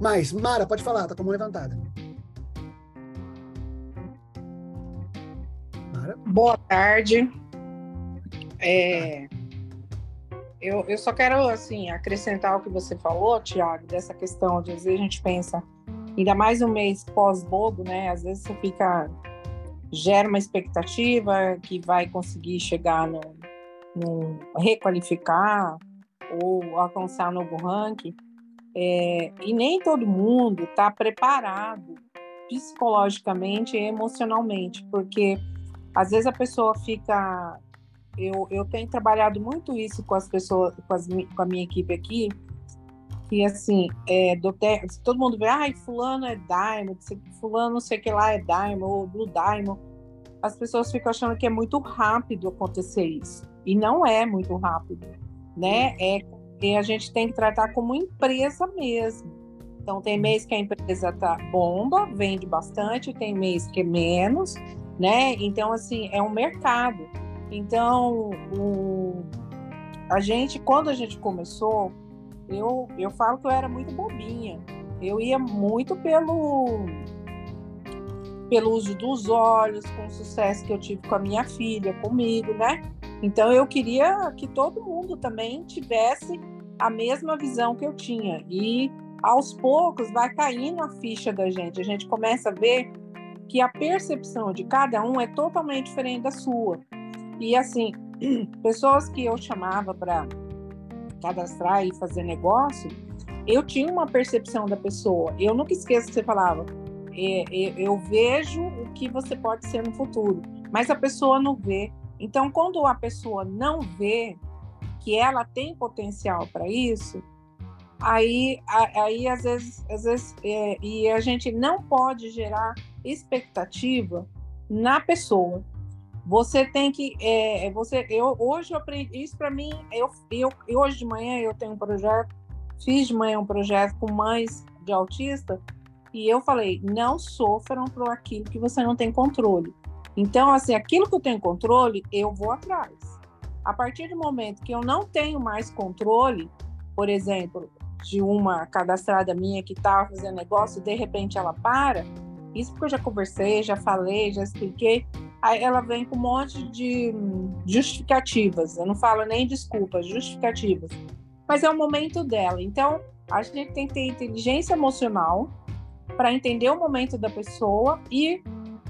Mas, Mara, pode falar, tá com a mão levantada. Mara? Boa tarde. É, eu, eu só quero assim acrescentar o que você falou, Tiago, dessa questão de às vezes a gente pensa, ainda mais um mês pós-bobo, né? Às vezes você fica gera uma expectativa que vai conseguir chegar no, no requalificar ou alcançar novo ranking, é, e nem todo mundo está preparado psicologicamente e emocionalmente, porque às vezes a pessoa fica eu, eu tenho trabalhado muito isso com as pessoas, com, as, com a minha equipe aqui, que assim, é, do todo mundo vê, ai, fulano é Diamond, fulano não sei o que lá é Diamond, ou Blue Diamond, as pessoas ficam achando que é muito rápido acontecer isso. E não é muito rápido, né? É, e a gente tem que tratar como empresa mesmo. Então, tem mês que a empresa tá bomba, vende bastante, tem mês que é menos, né? Então, assim, é um mercado. Então, o, a gente, quando a gente começou, eu, eu falo que eu era muito bobinha. Eu ia muito pelo pelo uso dos olhos, com o sucesso que eu tive com a minha filha, comigo, né? Então eu queria que todo mundo também tivesse a mesma visão que eu tinha. E aos poucos vai caindo a ficha da gente. A gente começa a ver que a percepção de cada um é totalmente diferente da sua. E assim, pessoas que eu chamava para cadastrar e fazer negócio, eu tinha uma percepção da pessoa. Eu nunca esqueço que você falava, é, é, eu vejo o que você pode ser no futuro, mas a pessoa não vê. Então, quando a pessoa não vê que ela tem potencial para isso, aí, aí às vezes, às vezes é, e a gente não pode gerar expectativa na pessoa. Você tem que, é, é, você, eu hoje eu aprendi isso para mim. Eu, eu, hoje de manhã eu tenho um projeto, fiz de manhã um projeto com mães de autista e eu falei, não sofram por aquilo que você não tem controle. Então, assim, aquilo que eu tenho controle, eu vou atrás. A partir do momento que eu não tenho mais controle, por exemplo, de uma cadastrada minha que estava fazendo negócio, de repente ela para, isso porque eu já conversei, já falei, já expliquei, Ela vem com um monte de justificativas. Eu não falo nem desculpas, justificativas. Mas é o momento dela. Então, a gente tem que ter inteligência emocional para entender o momento da pessoa e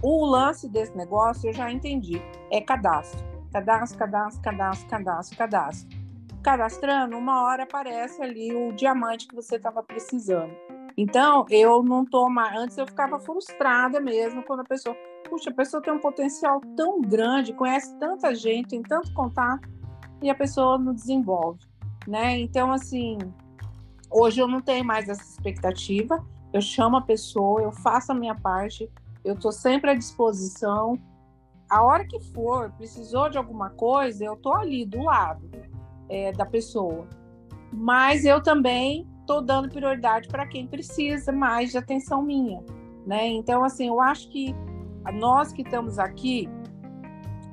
o lance desse negócio eu já entendi. É cadastro. Cadastro, cadastro, cadastro, cadastro, cadastro. Cadastrando, uma hora aparece ali o diamante que você estava precisando. Então, eu não tô mais. Antes eu ficava frustrada mesmo quando a pessoa puxa, a pessoa tem um potencial tão grande, conhece tanta gente, tem tanto contato, e a pessoa não desenvolve, né? Então, assim, hoje eu não tenho mais essa expectativa, eu chamo a pessoa, eu faço a minha parte, eu estou sempre à disposição. A hora que for, precisou de alguma coisa, eu estou ali do lado é, da pessoa. Mas eu também estou dando prioridade para quem precisa mais de atenção minha, né? Então, assim, eu acho que nós que estamos aqui,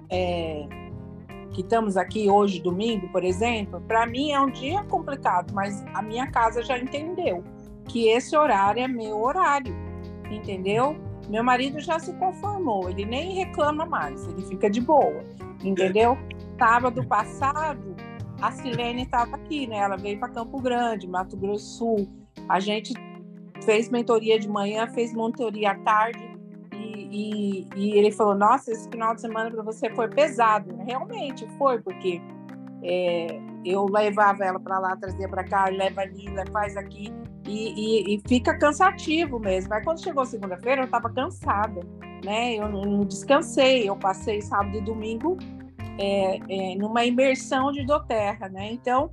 é, que estamos aqui hoje, domingo, por exemplo, para mim é um dia complicado, mas a minha casa já entendeu que esse horário é meu horário, entendeu? Meu marido já se conformou, ele nem reclama mais, ele fica de boa, entendeu? Sábado passado, a Silene estava aqui, né? Ela veio para Campo Grande, Mato Grosso Sul. A gente fez mentoria de manhã, fez mentoria à tarde. E, e, e ele falou: Nossa, esse final de semana para você foi pesado. Realmente foi, porque é, eu levava ela para lá, trazia para cá, leva ali, faz aqui. E, e, fica cansativo mesmo. Mas quando chegou segunda-feira, eu estava cansada, né? Eu não descansei. Eu passei sábado e domingo é, é, numa imersão de doterra, né? Então,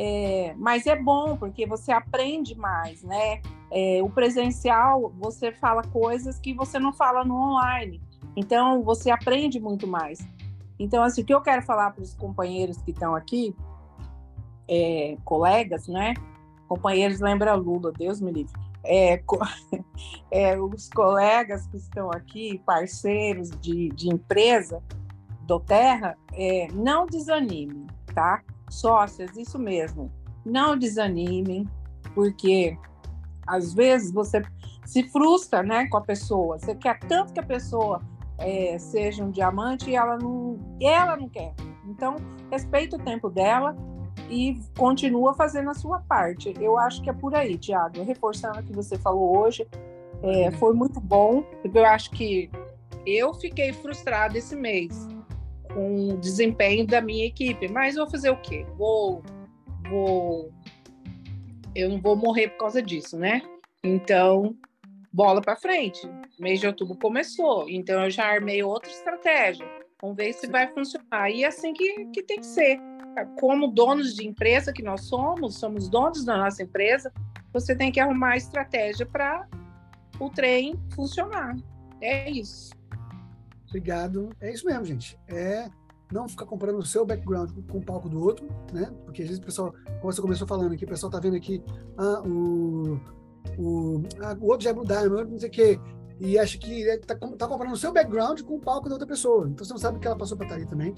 é, mas é bom porque você aprende mais, né? É, o presencial você fala coisas que você não fala no online, então você aprende muito mais. Então, assim, o que eu quero falar para os companheiros que estão aqui, é, colegas, né? Companheiros lembra Lula, Deus me livre. É, é, os colegas que estão aqui, parceiros de, de empresa, do Terra, é, não desanimem, tá? Sócias, isso mesmo. Não desanimem, porque às vezes você se frustra né, com a pessoa. Você quer tanto que a pessoa é, seja um diamante e ela não, ela não quer. Então, respeita o tempo dela e continua fazendo a sua parte. Eu acho que é por aí, Tiago. Reforçando o que você falou hoje, é, foi muito bom. Eu acho que eu fiquei frustrada esse mês com o desempenho da minha equipe. Mas vou fazer o quê? Vou, vou, eu não vou morrer por causa disso, né? Então, bola para frente. Mês de outubro começou, então eu já armei outra estratégia. Vamos ver se vai funcionar. E é assim que, que tem que ser. Como donos de empresa que nós somos, somos donos da nossa empresa, você tem que arrumar estratégia para o trem funcionar. É isso. Obrigado. É isso mesmo, gente. É não ficar comparando o seu background com o palco do outro, né? Porque às vezes o pessoal, como você começou falando aqui, o pessoal tá vendo aqui, ah, o, o, ah, o outro já é Blue Diamond, não sei o quê, e acha que é, tá, tá comparando o seu background com o palco da outra pessoa. Então você não sabe o que ela passou para estar ali também.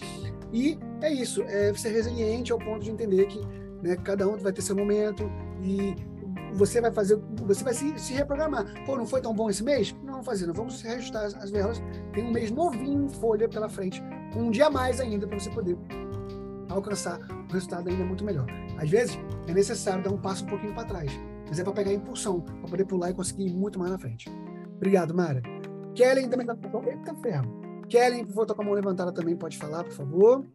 E é isso, é ser resiliente ao ponto de entender que né, cada um vai ter seu momento e você vai fazer, você vai se, se reprogramar. Pô, não foi tão bom esse mês? Não vamos fazer, não vamos reajustar as, as velas. Tem um mês novinho, folha pela frente, um dia a mais ainda para você poder alcançar um resultado ainda muito melhor. Às vezes é necessário dar um passo um pouquinho para trás, mas é para pegar impulsão, para poder pular e conseguir ir muito mais na frente. Obrigado, Mara. Kellen também está. Eita ferro. Kellen, por favor, tá com a mão levantada também, pode falar, por favor.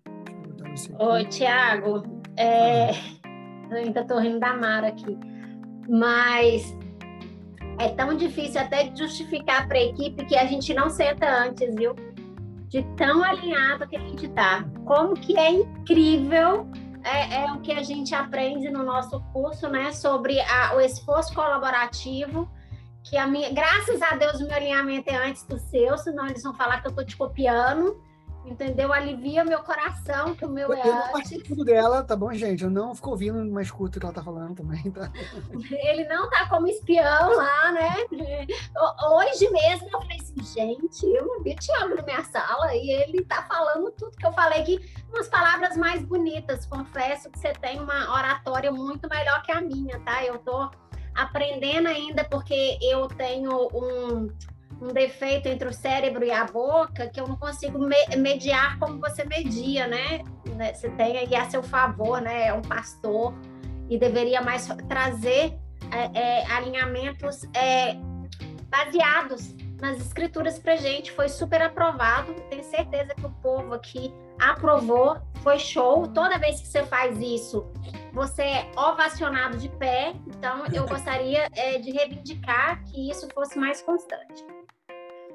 Oi, Tiago. É... Eu ainda estou rindo da Mara aqui mas é tão difícil até justificar para a equipe que a gente não senta antes, viu? De tão alinhado que a gente tá. Como que é incrível é, é o que a gente aprende no nosso curso, né? Sobre a, o esforço colaborativo. Que a minha, graças a Deus, o meu alinhamento é antes do seu, senão eles vão falar que eu estou te copiando entendeu? Alivia meu coração, que o meu eu, é eu não participo dela, tá bom, gente? Eu não fico ouvindo, mas escuto o que ela tá falando também, tá? Ele não tá como espião lá, né? Hoje mesmo eu falei assim, gente, eu não vi o Thiago na minha sala e ele tá falando tudo que eu falei aqui, umas palavras mais bonitas. Confesso que você tem uma oratória muito melhor que a minha, tá? Eu tô aprendendo ainda porque eu tenho um um defeito entre o cérebro e a boca que eu não consigo me mediar como você media, né? né? Você tem aí a seu favor, né? É um pastor e deveria mais trazer é, é, alinhamentos é, baseados nas escrituras para gente. Foi super aprovado. Tenho certeza que o povo aqui aprovou. Foi show. Toda vez que você faz isso, você é ovacionado de pé. Então, eu gostaria é, de reivindicar que isso fosse mais constante.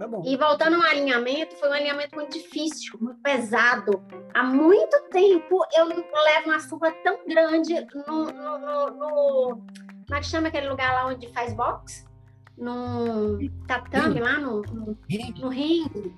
Tá e voltando ao alinhamento, foi um alinhamento muito difícil, muito pesado. Há muito tempo eu não levo uma surra tão grande no, no, no, no como é que chama aquele lugar lá onde faz boxe? No tatame, lá no, no, no ringue.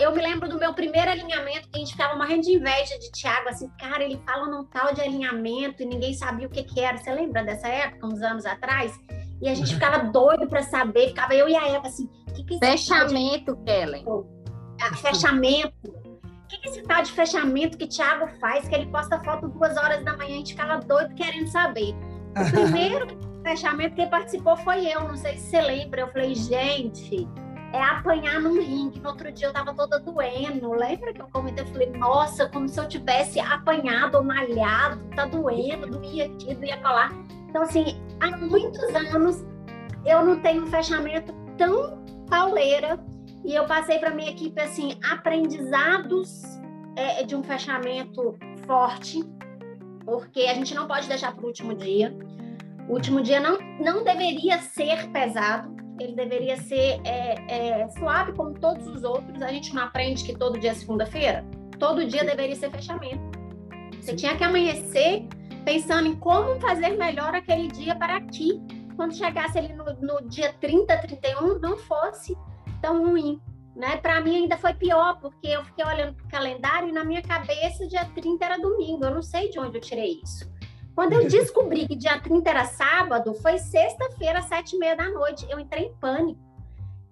Eu me lembro do meu primeiro alinhamento, que a gente ficava morrendo de inveja de Thiago, assim, cara, ele fala num tal de alinhamento e ninguém sabia o que, que era. Você lembra dessa época, uns anos atrás? E a gente ficava doido para saber, ficava eu e a Eva assim, que que fechamento, Kellen. Ah, fechamento. O que, que esse tal de fechamento que Thiago faz, que ele posta foto duas horas da manhã, a gente ficava doido querendo saber. O primeiro fechamento que participou foi eu, não sei se você lembra. Eu falei, gente, é apanhar num ringue. No outro dia eu tava toda doendo. Lembra que eu comentei? Eu falei, nossa, como se eu tivesse apanhado ou malhado, tá doendo, doía aqui, doía colar. Então, assim, há muitos anos eu não tenho um fechamento tão pauleira e eu passei para minha equipe, assim, aprendizados é, de um fechamento forte, porque a gente não pode deixar para o último dia. O último dia não, não deveria ser pesado, ele deveria ser é, é, suave como todos os outros. A gente não aprende que todo dia é segunda-feira? Todo dia deveria ser fechamento. Você tinha que amanhecer pensando em como fazer melhor aquele dia para que, quando chegasse ali no, no dia 30, 31, não fosse tão ruim. Né? Para mim ainda foi pior, porque eu fiquei olhando para o calendário e na minha cabeça dia 30 era domingo. Eu não sei de onde eu tirei isso. Quando eu descobri que dia 30 era sábado, foi sexta-feira, às sete e meia da noite. Eu entrei em pânico.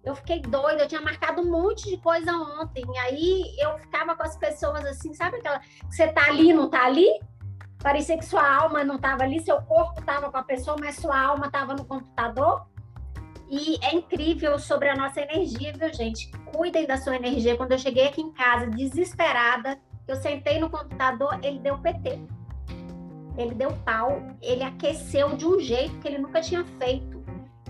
Eu fiquei doida, eu tinha marcado um monte de coisa ontem. E aí eu ficava com as pessoas assim, sabe aquela que você tá ali, não tá ali? Parecia que sua alma não estava ali, seu corpo estava com a pessoa, mas sua alma estava no computador. E é incrível sobre a nossa energia, viu, gente? Cuidem da sua energia. Quando eu cheguei aqui em casa, desesperada, eu sentei no computador, ele deu PT ele deu pau, ele aqueceu de um jeito que ele nunca tinha feito.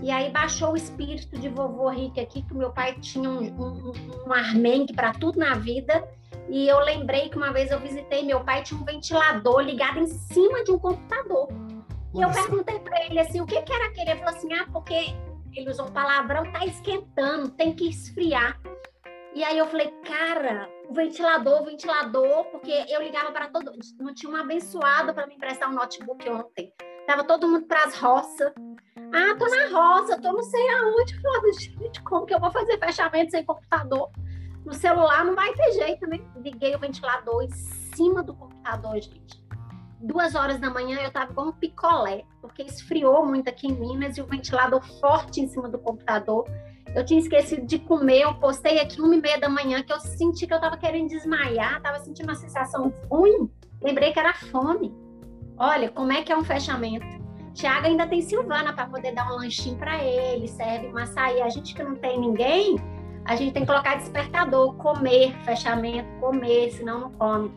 E aí baixou o espírito de vovô Rick aqui, que meu pai tinha um, um, um armengue para tudo na vida. E eu lembrei que uma vez eu visitei, meu pai tinha um ventilador ligado em cima de um computador. E Nossa. eu perguntei para ele assim, o que, que era aquele? Ele falou assim, ah, porque ele usou um palavrão, tá esquentando, tem que esfriar. E aí eu falei, cara, o ventilador, o ventilador, porque eu ligava para todo não tinha um abençoado para me emprestar um notebook ontem. Tava todo mundo para as roças. Ah, tô na roça, tô não sei aonde. Falava, gente, como que eu vou fazer fechamento sem computador? No celular não vai ter jeito, né? Liguei o ventilador em cima do computador, gente. Duas horas da manhã eu tava com um picolé, porque esfriou muito aqui em Minas e o ventilador forte em cima do computador. Eu tinha esquecido de comer, eu postei aqui uma e meia da manhã que eu senti que eu tava querendo desmaiar, tava sentindo uma sensação ruim. Lembrei que era fome. Olha, como é que é um fechamento? Tiago ainda tem Silvana para poder dar um lanchinho para ele, serve uma açaí. A gente que não tem ninguém, a gente tem que colocar despertador, comer, fechamento, comer, senão não come.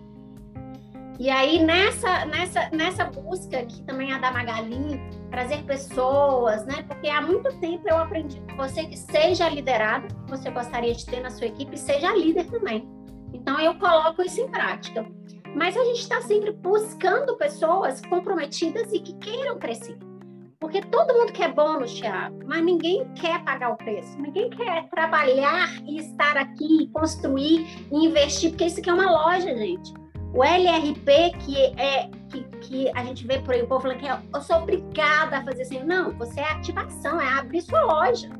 E aí, nessa, nessa, nessa busca, que também a da Magali, trazer pessoas, né? Porque há muito tempo eu aprendi com você que seja liderado, você gostaria de ter na sua equipe, seja líder também. Então, eu coloco isso em prática. Mas a gente está sempre buscando pessoas comprometidas e que queiram crescer. Porque todo mundo quer bônus, Thiago, mas ninguém quer pagar o preço. Ninguém quer trabalhar e estar aqui, construir e investir, porque isso aqui é uma loja, gente. O LRP, que é que, que a gente vê por aí, o povo falando que é, eu sou obrigada a fazer assim. Não, você é ativação, é abrir sua loja.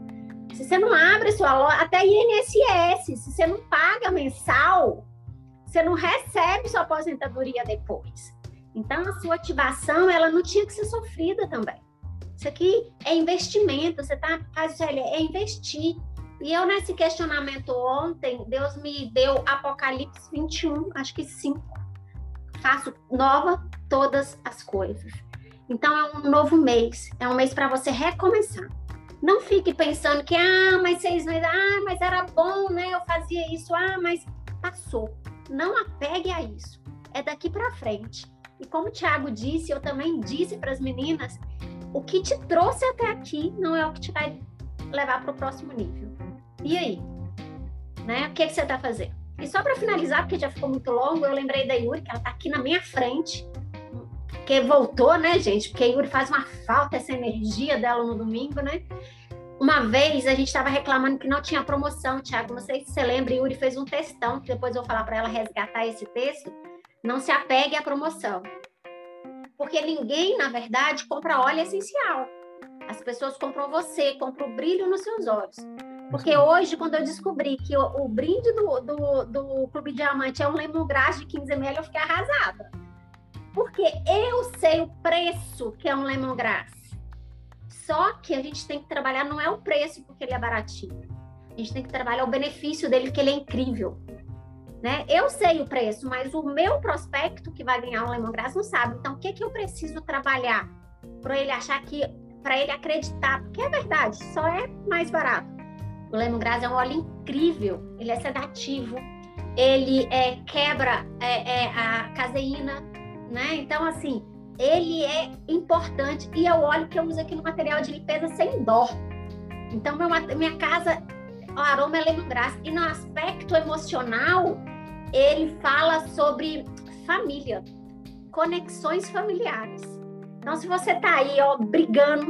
Se você não abre sua loja, até INSS, se você não paga mensal, você não recebe sua aposentadoria depois. Então, a sua ativação, ela não tinha que ser sofrida também. Isso aqui é investimento, você tá, faz isso é investir. E eu, nesse questionamento ontem, Deus me deu Apocalipse 21, acho que 5 faço nova todas as coisas. Então é um novo mês, é um mês para você recomeçar. Não fique pensando que, ah, mas seis meses, ah, mas era bom, né? Eu fazia isso, ah, mas passou. Não apegue a isso. É daqui para frente. E como o Thiago disse, eu também disse para as meninas, o que te trouxe até aqui não é o que te vai levar para o próximo nível. E aí? Né? O que, que você está fazendo? E só para finalizar, porque já ficou muito longo, eu lembrei da Yuri, que ela está aqui na minha frente, que voltou, né, gente? Porque a Yuri faz uma falta essa energia dela no domingo, né? Uma vez a gente estava reclamando que não tinha promoção, Thiago. Não sei se você lembra, Yuri fez um textão, que depois eu vou falar para ela resgatar esse texto. Não se apegue à promoção. Porque ninguém, na verdade, compra óleo essencial. As pessoas compram você, compram o brilho nos seus olhos. Porque hoje, quando eu descobri que o, o brinde do, do, do, Clube Diamante é um lemongrass de 15 ml, eu fiquei arrasada. Porque eu sei o preço que é um lemongrass. Só que a gente tem que trabalhar, não é o preço porque ele é baratinho. A gente tem que trabalhar o benefício dele, que ele é incrível. Né? Eu sei o preço, mas o meu prospecto que vai ganhar um lemongrass não sabe. Então, o que, que eu preciso trabalhar para ele achar que, para ele acreditar? Porque é verdade, só é mais barato O lemongrass é um óleo incrível, ele é sedativo, ele é, quebra é, é, a caseína, né? Então, assim, ele é importante e é o óleo que eu uso aqui no material de limpeza sem dó. Então, meu, minha casa, o aroma é lemongrass. E no aspecto emocional, ele fala sobre família, conexões familiares. Então, se você tá aí, ó, brigando,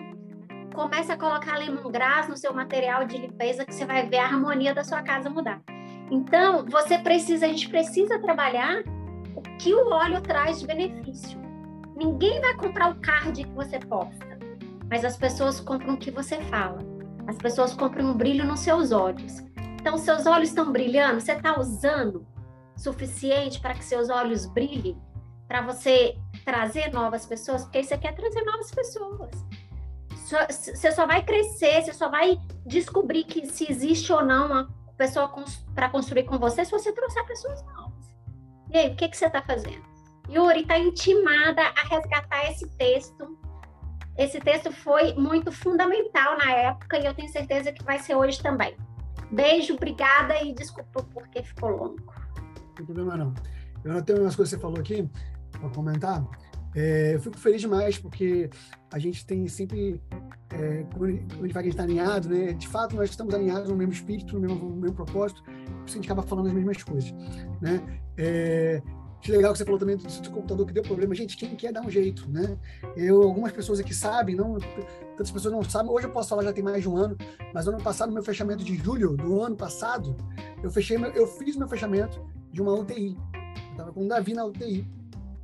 comece a colocar lemongrass no seu material de limpeza que você vai ver a harmonia da sua casa mudar. Então, você precisa, a gente precisa trabalhar o que o óleo traz de benefício. Ninguém vai comprar o card que você posta, mas as pessoas compram o que você fala. As pessoas compram um brilho nos seus olhos. Então, seus olhos estão brilhando, você está usando suficiente para que seus olhos brilhem, para você trazer novas pessoas, porque você quer trazer novas pessoas. Você só vai crescer, você só vai descobrir que se existe ou não uma pessoa para construir com você se você trouxer pessoas novas. E aí, o que, que você está fazendo? Yuri está intimada a resgatar esse texto. Esse texto foi muito fundamental na época e eu tenho certeza que vai ser hoje também. Beijo, obrigada e desculpa porque ficou longo. Tem problema não. Eu anotei umas coisas que você falou aqui para comentar. É, eu fico feliz demais porque a gente tem sempre, é, quando a gente está alinhado, né? De fato, nós estamos alinhados no mesmo espírito, no mesmo, no mesmo propósito, por isso a gente acaba falando as mesmas coisas, né? É, que legal que você falou também do, do computador que deu problema. Gente, quem quer dar um jeito, né? Eu, algumas pessoas aqui sabem, não, tantas pessoas não sabem. Hoje eu posso falar já tem mais de um ano, mas ano passado, meu fechamento de julho do ano passado, eu fechei, eu fiz meu fechamento de uma UTI. Eu tava com o Davi na UTI.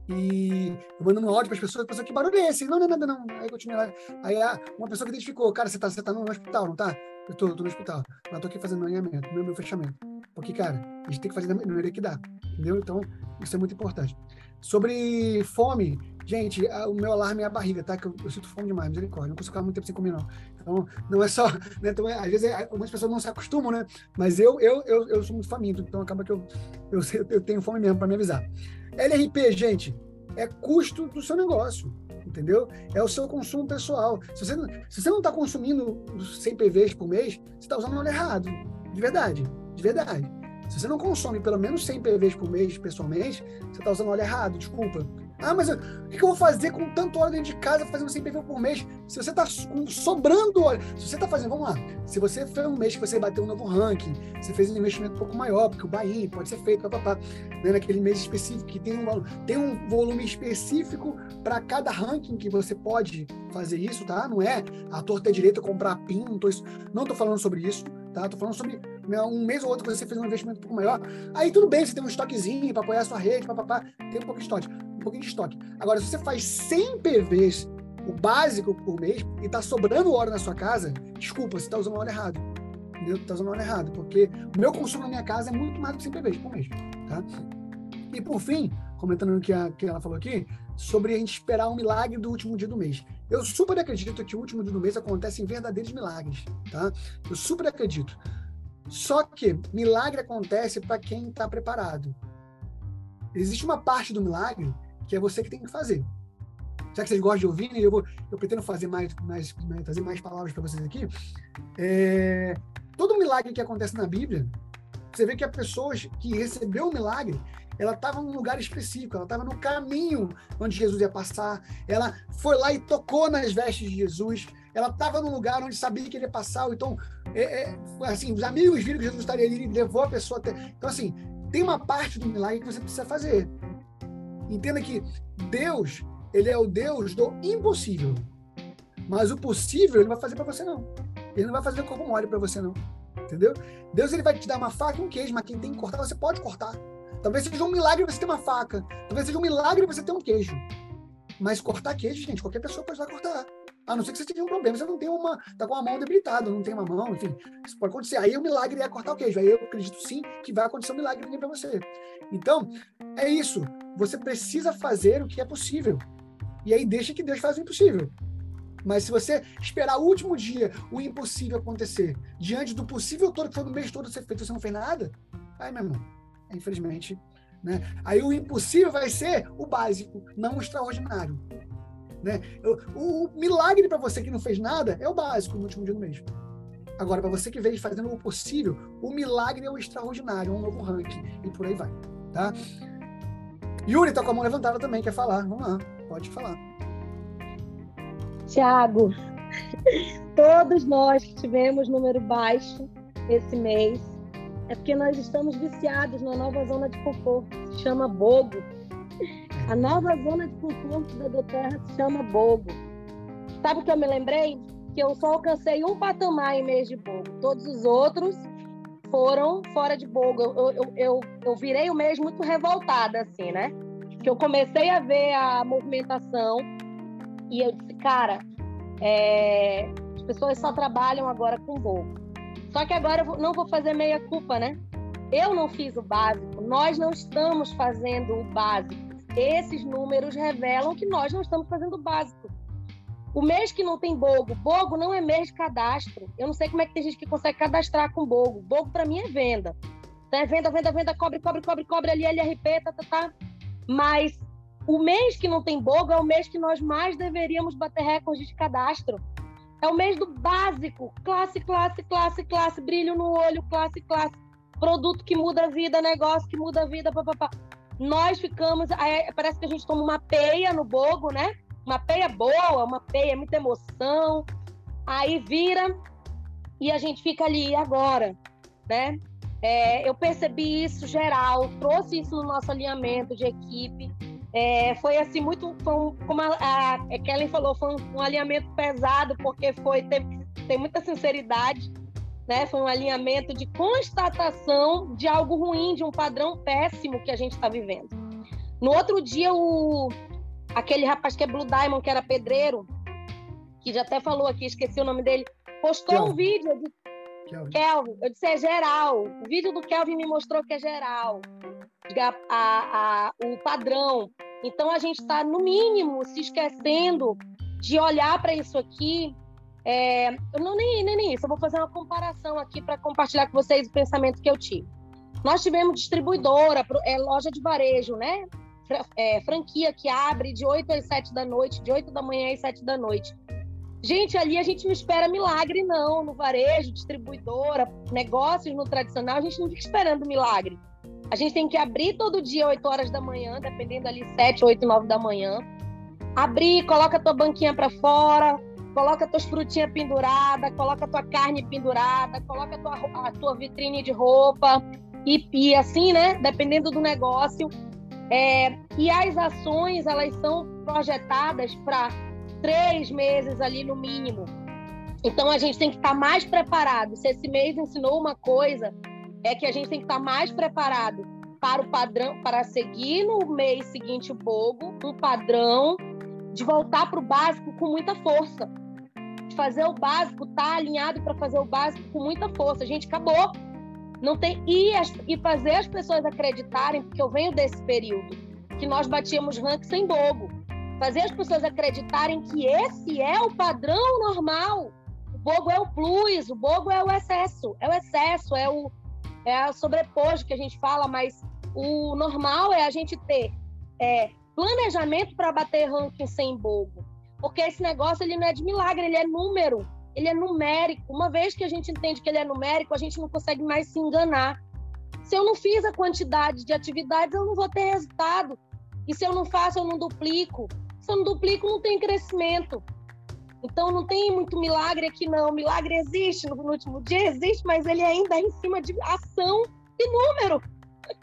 E eu mandando um áudio para as pessoas, pessoa, que barulho é esse? Não, não, não, não. Aí eu lá. Aí uma pessoa que identificou, cara, você tá, você tá no hospital, não tá? Eu tô, tô no hospital. Mas tô aqui fazendo meu alinhamento, meu, meu fechamento. Porque, cara, a gente tem que fazer da maneira que dá. Entendeu? Então, isso é muito importante. Sobre fome, gente, o meu alarme é a barriga, tá? Que eu, eu sinto fome demais, misericórdia. Não consigo ficar muito tempo sem comer, não. Então, não é só. Né? Então, é, às vezes, é, algumas pessoas não se acostumam, né? Mas eu, eu, eu, eu sou muito faminto, então acaba que eu, eu, eu tenho fome mesmo para me avisar. LRP, gente, é custo do seu negócio, entendeu? É o seu consumo pessoal. Se você, se você não está consumindo 100 PVs por mês, você está usando o errado. De verdade, de verdade. Se você não consome pelo menos 100 PVs por mês, pessoalmente, você está usando óleo errado, desculpa. Ah, mas eu, o que eu vou fazer com tanto óleo dentro de casa, fazendo 100 PV por mês? Se você está sobrando óleo, se você está fazendo, vamos lá, se você foi um mês que você bateu um novo ranking, você fez um investimento um pouco maior, porque o Bahia pode ser feito, papapá, né, naquele mês específico, que tem um, tem um volume específico para cada ranking que você pode fazer isso, tá? Não é a torta direita comprar PIN, não tô, não tô falando sobre isso, tá? Tô falando sobre né, um mês ou outro que você fez um investimento um pouco maior. Aí tudo bem, você tem um estoquezinho para apoiar a sua rede, papapá, tem um pouco de estoque pouquinho de estoque. Agora, se você faz 100 PVs, o básico por mês, e está sobrando hora na sua casa, desculpa, você está usando óleo errado. Entendeu? Está usando óleo errado, porque o meu consumo na minha casa é muito mais do que 100 PVs por mês. Tá? E por fim, comentando o que, que ela falou aqui, sobre a gente esperar um milagre do último dia do mês. Eu super acredito que o último dia do mês acontece em verdadeiros milagres, tá? Eu super acredito. Só que milagre acontece para quem está preparado. Existe uma parte do milagre que é você que tem que fazer. Já que vocês gostam de ouvir, né, eu, vou, eu pretendo fazer mais, mais né, trazer mais palavras para vocês aqui. É, todo milagre que acontece na Bíblia, você vê que a pessoa que recebeu o milagre, ela estava num lugar específico, ela estava no caminho onde Jesus ia passar, ela foi lá e tocou nas vestes de Jesus, ela estava num lugar onde sabia que ele ia passar, então, é, é, assim, os amigos viram que Jesus estaria ali, e levou a pessoa até. Então, assim, tem uma parte do milagre que você precisa fazer. Entenda que Deus, ele é o Deus do impossível. Mas o possível ele vai fazer para você não. Ele não vai fazer corpo mole para você não. Entendeu? Deus ele vai te dar uma faca e um queijo, mas quem tem que cortar, você pode cortar. Talvez seja um milagre você ter uma faca. Talvez seja um milagre você ter um queijo. Mas cortar queijo, gente, qualquer pessoa pode lá cortar. A não ser que você tenha um problema, você não tem uma. tá com a mão debilitada, não tem uma mão, enfim. Isso pode acontecer. Aí o milagre é cortar o queijo. Aí eu acredito sim que vai acontecer um milagre para você. Então, é isso. Você precisa fazer o que é possível. E aí deixa que Deus faça o impossível. Mas se você esperar o último dia o impossível acontecer, diante do possível todo que foi no mês todo ser feito, você não fez nada, aí, meu irmão, infelizmente, né? Aí o impossível vai ser o básico, não o extraordinário. Né? O, o milagre para você que não fez nada é o básico no último dia do mês. Agora, para você que veio fazendo o possível, o milagre é o extraordinário, um novo ranking, e por aí vai, tá? Yuri tá com a mão levantada também, quer falar? Vamos lá, pode falar. Tiago, todos nós tivemos número baixo esse mês, é porque nós estamos viciados na nova zona de conforto, se chama Bogo. A nova zona de conforto da Doterra se chama Bogo. Sabe o que eu me lembrei? Que eu só alcancei um patamar em mês de Bogo. Todos os outros foram fora de Bogo. Eu, eu, eu, eu virei o mês muito revoltada, assim, né? Que eu comecei a ver a movimentação e eu disse, cara, é... as pessoas só trabalham agora com Bogo. Só que agora eu não vou fazer meia culpa, né? Eu não fiz o básico, nós não estamos fazendo o básico. Esses números revelam que nós não estamos fazendo o básico. O mês que não tem bogo, bogo não é mês de cadastro. Eu não sei como é que tem gente que consegue cadastrar com bogo. Bogo para mim é venda. Então é venda, venda, venda, cobre, cobre, cobre, cobre ali, LRP, tá, tá, tá. Mas o mês que não tem bogo é o mês que nós mais deveríamos bater recordes de cadastro. É o mês do básico. Classe, classe, classe, classe, brilho no olho, classe, classe. Produto que muda a vida, negócio que muda a vida, papapá. Nós ficamos. Parece que a gente toma uma peia no bogo, né? Uma peia boa, uma peia, muita emoção. Aí vira e a gente fica ali agora, né? É, eu percebi isso geral, trouxe isso no nosso alinhamento de equipe. É, foi assim muito, foi um, como a, a Kellen falou, foi um, um, alinhamento pesado porque foi teve, tem muita sinceridade, né? Foi um alinhamento de constatação de algo ruim, de um padrão péssimo que a gente está vivendo. No outro dia, o aquele rapaz que é Blue Diamond, que era pedreiro, que já até falou aqui, esqueci o nome dele, postou Kelvin. um vídeo de Kelvin. Kelvin. Eu disse é geral. O vídeo do Kelvin me mostrou que é geral a, a, o padrão. Então a gente está, no mínimo, se esquecendo de olhar para isso aqui. É, não nem, nem, nem isso, eu vou fazer uma comparação aqui para compartilhar com vocês o pensamento que eu tive. Nós tivemos distribuidora, é, loja de varejo, né? É, franquia que abre de 8 às 7 da noite, de 8 da manhã às 7 da noite. Gente, ali a gente não espera milagre, não. No varejo, distribuidora, negócios no tradicional, a gente não fica esperando milagre. A gente tem que abrir todo dia 8 horas da manhã, dependendo ali 7, 8, 9 da manhã. Abrir, coloca a tua banquinha para fora, coloca tuas frutinhas penduradas, coloca tua carne pendurada, coloca tua, a tua vitrine de roupa e, e assim, né? Dependendo do negócio. É, e as ações, elas são projetadas para três meses ali no mínimo. Então a gente tem que estar mais preparado. Se esse mês ensinou uma coisa, é que a gente tem que estar mais preparado para o padrão, para seguir no mês seguinte o bogo, um padrão de voltar para o básico com muita força. De fazer o básico, tá alinhado para fazer o básico com muita força. A gente acabou. Não tem e, e fazer as pessoas acreditarem, porque eu venho desse período, que nós batíamos rank sem bogo. Fazer as pessoas acreditarem que esse é o padrão normal. O bogo é o plus, o bogo é o excesso, é o excesso, é o, é o sobreposto que a gente fala, mas o normal é a gente ter é, planejamento para bater ranking sem bobo. Porque esse negócio ele não é de milagre, ele é número, ele é numérico. Uma vez que a gente entende que ele é numérico, a gente não consegue mais se enganar. Se eu não fiz a quantidade de atividades, eu não vou ter resultado. E se eu não faço, eu não duplico. Se eu não duplico, não tem crescimento. Então não tem muito milagre aqui, não. Milagre existe no, último dia, existe, mas ele ainda é em cima de ação e número.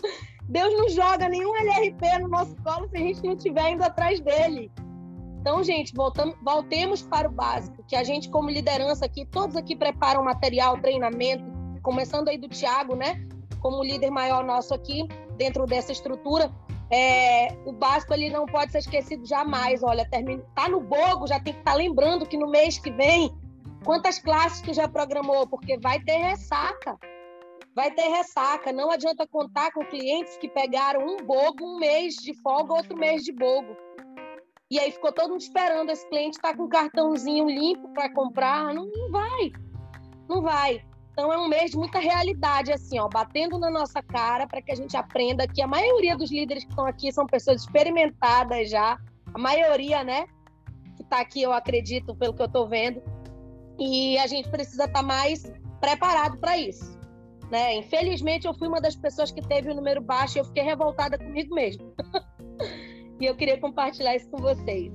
Deus não joga nenhum LRP no nosso colo se a gente não estiver indo atrás dele. Então, gente, voltamos, voltemos para o básico, que a gente, como liderança aqui, todos aqui preparam material, treinamento, começando aí do Tiago, né? Como líder maior nosso aqui, dentro dessa estrutura, é, o básico ele não pode ser esquecido jamais. Olha, termina, tá no bogo, já tem que estar tá lembrando que no mês que vem, quantas classes tu já programou, porque vai ter ressaca. Vai ter ressaca. Não adianta contar com clientes que pegaram um bogo, um mês de folga, outro mês de bogo. E aí ficou todo mundo esperando esse cliente estar tá com um cartãozinho limpo para comprar. Não, não vai. Não vai. Então é um mês de muita realidade, assim, ó, batendo na nossa cara para que a gente aprenda que a maioria dos líderes que estão aqui são pessoas experimentadas já, a maioria, né, que está aqui, eu acredito, pelo que eu estou vendo. E a gente precisa estar tá mais preparado para isso. Né? Infelizmente, eu fui uma das pessoas que teve o um número baixo e eu fiquei revoltada comigo mesmo. e eu queria compartilhar isso com vocês.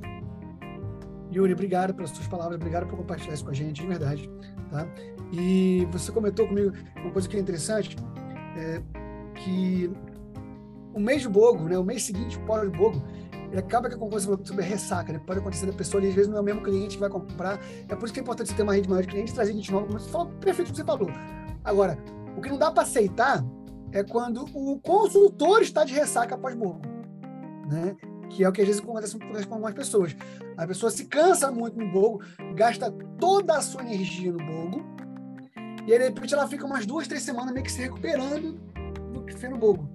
Yuri, obrigado pelas suas palavras, obrigado por compartilhar isso com a gente, de verdade. Tá? E você comentou comigo uma coisa que é interessante, é que o mês do Bogo, né, o mês seguinte, pós do Bogo, ele acaba que, você falou sobre a ressaca, né? Pode acontecer da pessoa, ali, às vezes não é o mesmo cliente que vai comprar. É por isso que é importante você ter uma rede maior de clientes, trazer gente nova, como você falou, perfeito o que você falou. Agora, o que não dá para aceitar é quando o consultor está de ressaca após Bogo, né? Que é o que às vezes acontece com algumas pessoas. A pessoa se cansa muito no Bogo, gasta toda a sua energia no Bogo, e aí, de repente, ela fica umas duas, três semanas meio que se recuperando do que fez no Bogo.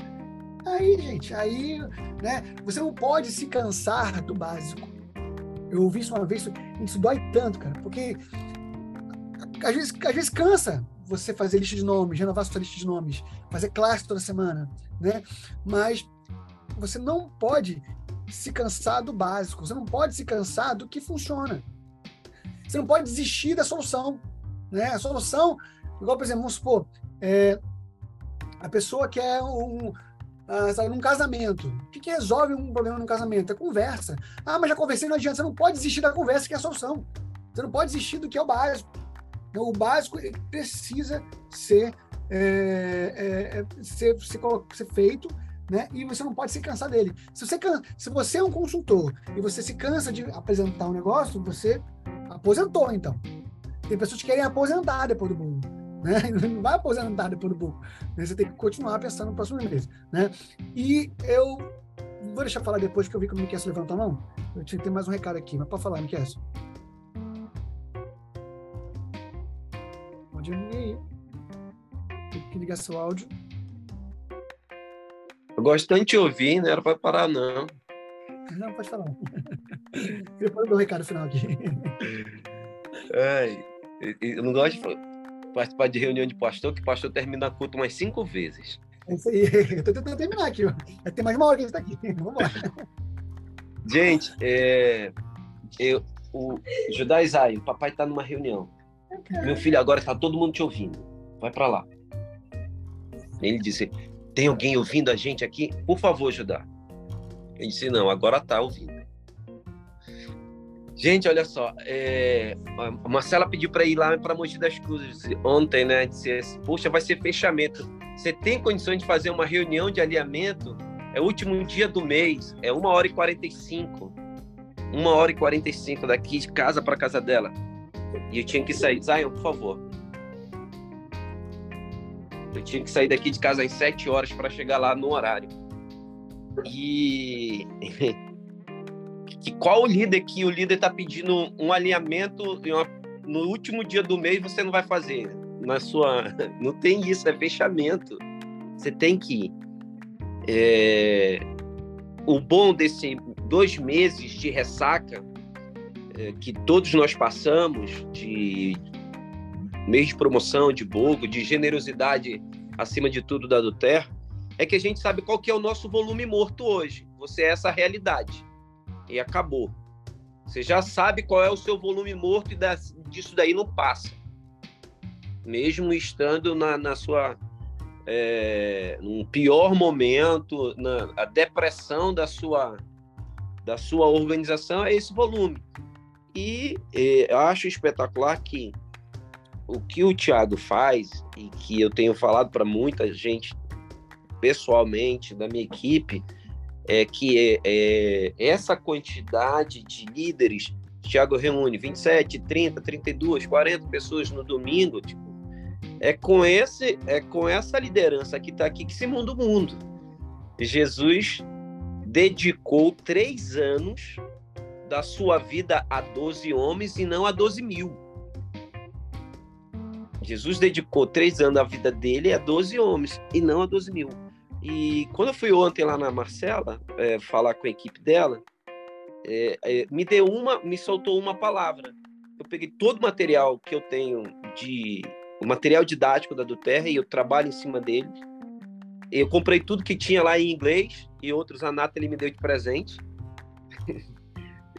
Aí, gente, aí, né? Você não pode se cansar do básico. Eu ouvi isso uma vez, isso dói tanto, cara, porque às vezes, às vezes cansa você fazer lista de nomes, renovar sua lista de nomes, fazer classe toda semana, né? Mas você não pode se cansar do básico, você não pode se cansar do que funciona. Você não pode desistir da solução, né? A solução, igual, por exemplo, vamos supor, é, a pessoa quer um, ah, num casamento. O que, que resolve um problema num casamento? É conversa. Ah, mas já conversei, não adianta. Você não pode desistir da conversa, que é a solução. Você não pode desistir do que é o básico. Então, o básico precisa ser, é, é, é, ser, ser, ser, feito, né? E você não pode se cansar dele. Se você, se você é um consultor e você se cansa de apresentar um negócio, você aposentou, então. Tem pessoas que querem aposentar depois do mundo né? Não vai aposentar depois do book. Né? Você tem que continuar pensando no próximo mês, né? E eu vou deixar falar depois que eu vi que o Miquel levantou a mão. Eu tinha que ter mais um recado aqui, mas pode falar, Miquel. Tem que ligar seu áudio. Eu gosto tanto de ouvir, não era para parar, não. Não, pode falar. Depois eu dou o recado final aqui. Ai, eu não gosto de participar de reunião de pastor, que pastor termina culto umas cinco vezes. É isso aí. Eu tô tentando terminar aqui. Vai ter mais uma hora que a gente tá aqui. Vamos lá. Gente, é, eu, o Judá Isaia, o papai tá numa reunião. Meu filho, agora tá todo mundo te ouvindo. Vai para lá. Ele disse: Tem alguém ouvindo a gente aqui? Por favor, Judá. Ele disse: Não, agora tá ouvindo. Gente, olha só, é, a Marcela pediu para ir lá para Mogi das Cruzes ontem, né? Disse, poxa, vai ser fechamento. Você tem condições de fazer uma reunião de alinhamento? É o último dia do mês, é uma hora e 45. Uma hora e 45 daqui de casa para casa dela. E eu tinha que sair. Zion, por favor. Eu tinha que sair daqui de casa às 7 horas para chegar lá no horário. E que qual o líder que o líder está pedindo um alinhamento no último dia do mês você não vai fazer na sua não tem isso é fechamento você tem que ir é, o bom desse dois meses de ressaca que todos nós passamos de mês de promoção de bogo de generosidade acima de tudo da do Terra é que a gente sabe qual que é o nosso volume morto hoje você é essa realidade e acabou. Você já sabe qual é o seu volume morto e disso daí não passa. Mesmo estando na, na sua é, num pior momento, na, a depressão da sua da sua organização é esse volume. E é, eu acho espetacular que o que o Thiago faz e que eu tenho falado para muita gente pessoalmente da minha equipe é que é, é, essa quantidade de líderes, Thiago reúne 27, 30, 32, 40 pessoas no domingo, tipo, é com esse é com essa liderança que está aqui que se muda o mundo. Jesus dedicou três anos da sua vida a 12 homens e não a 12 mil. Jesus dedicou três anos da vida dele a 12 homens e não a 12 mil. E quando eu fui ontem lá na Marcela é, falar com a equipe dela, é, é, me deu uma, me soltou uma palavra. Eu peguei todo o material que eu tenho de o material didático da Duterra e eu trabalho em cima dele. Eu comprei tudo que tinha lá em inglês e outros a Nathalie me deu de presente.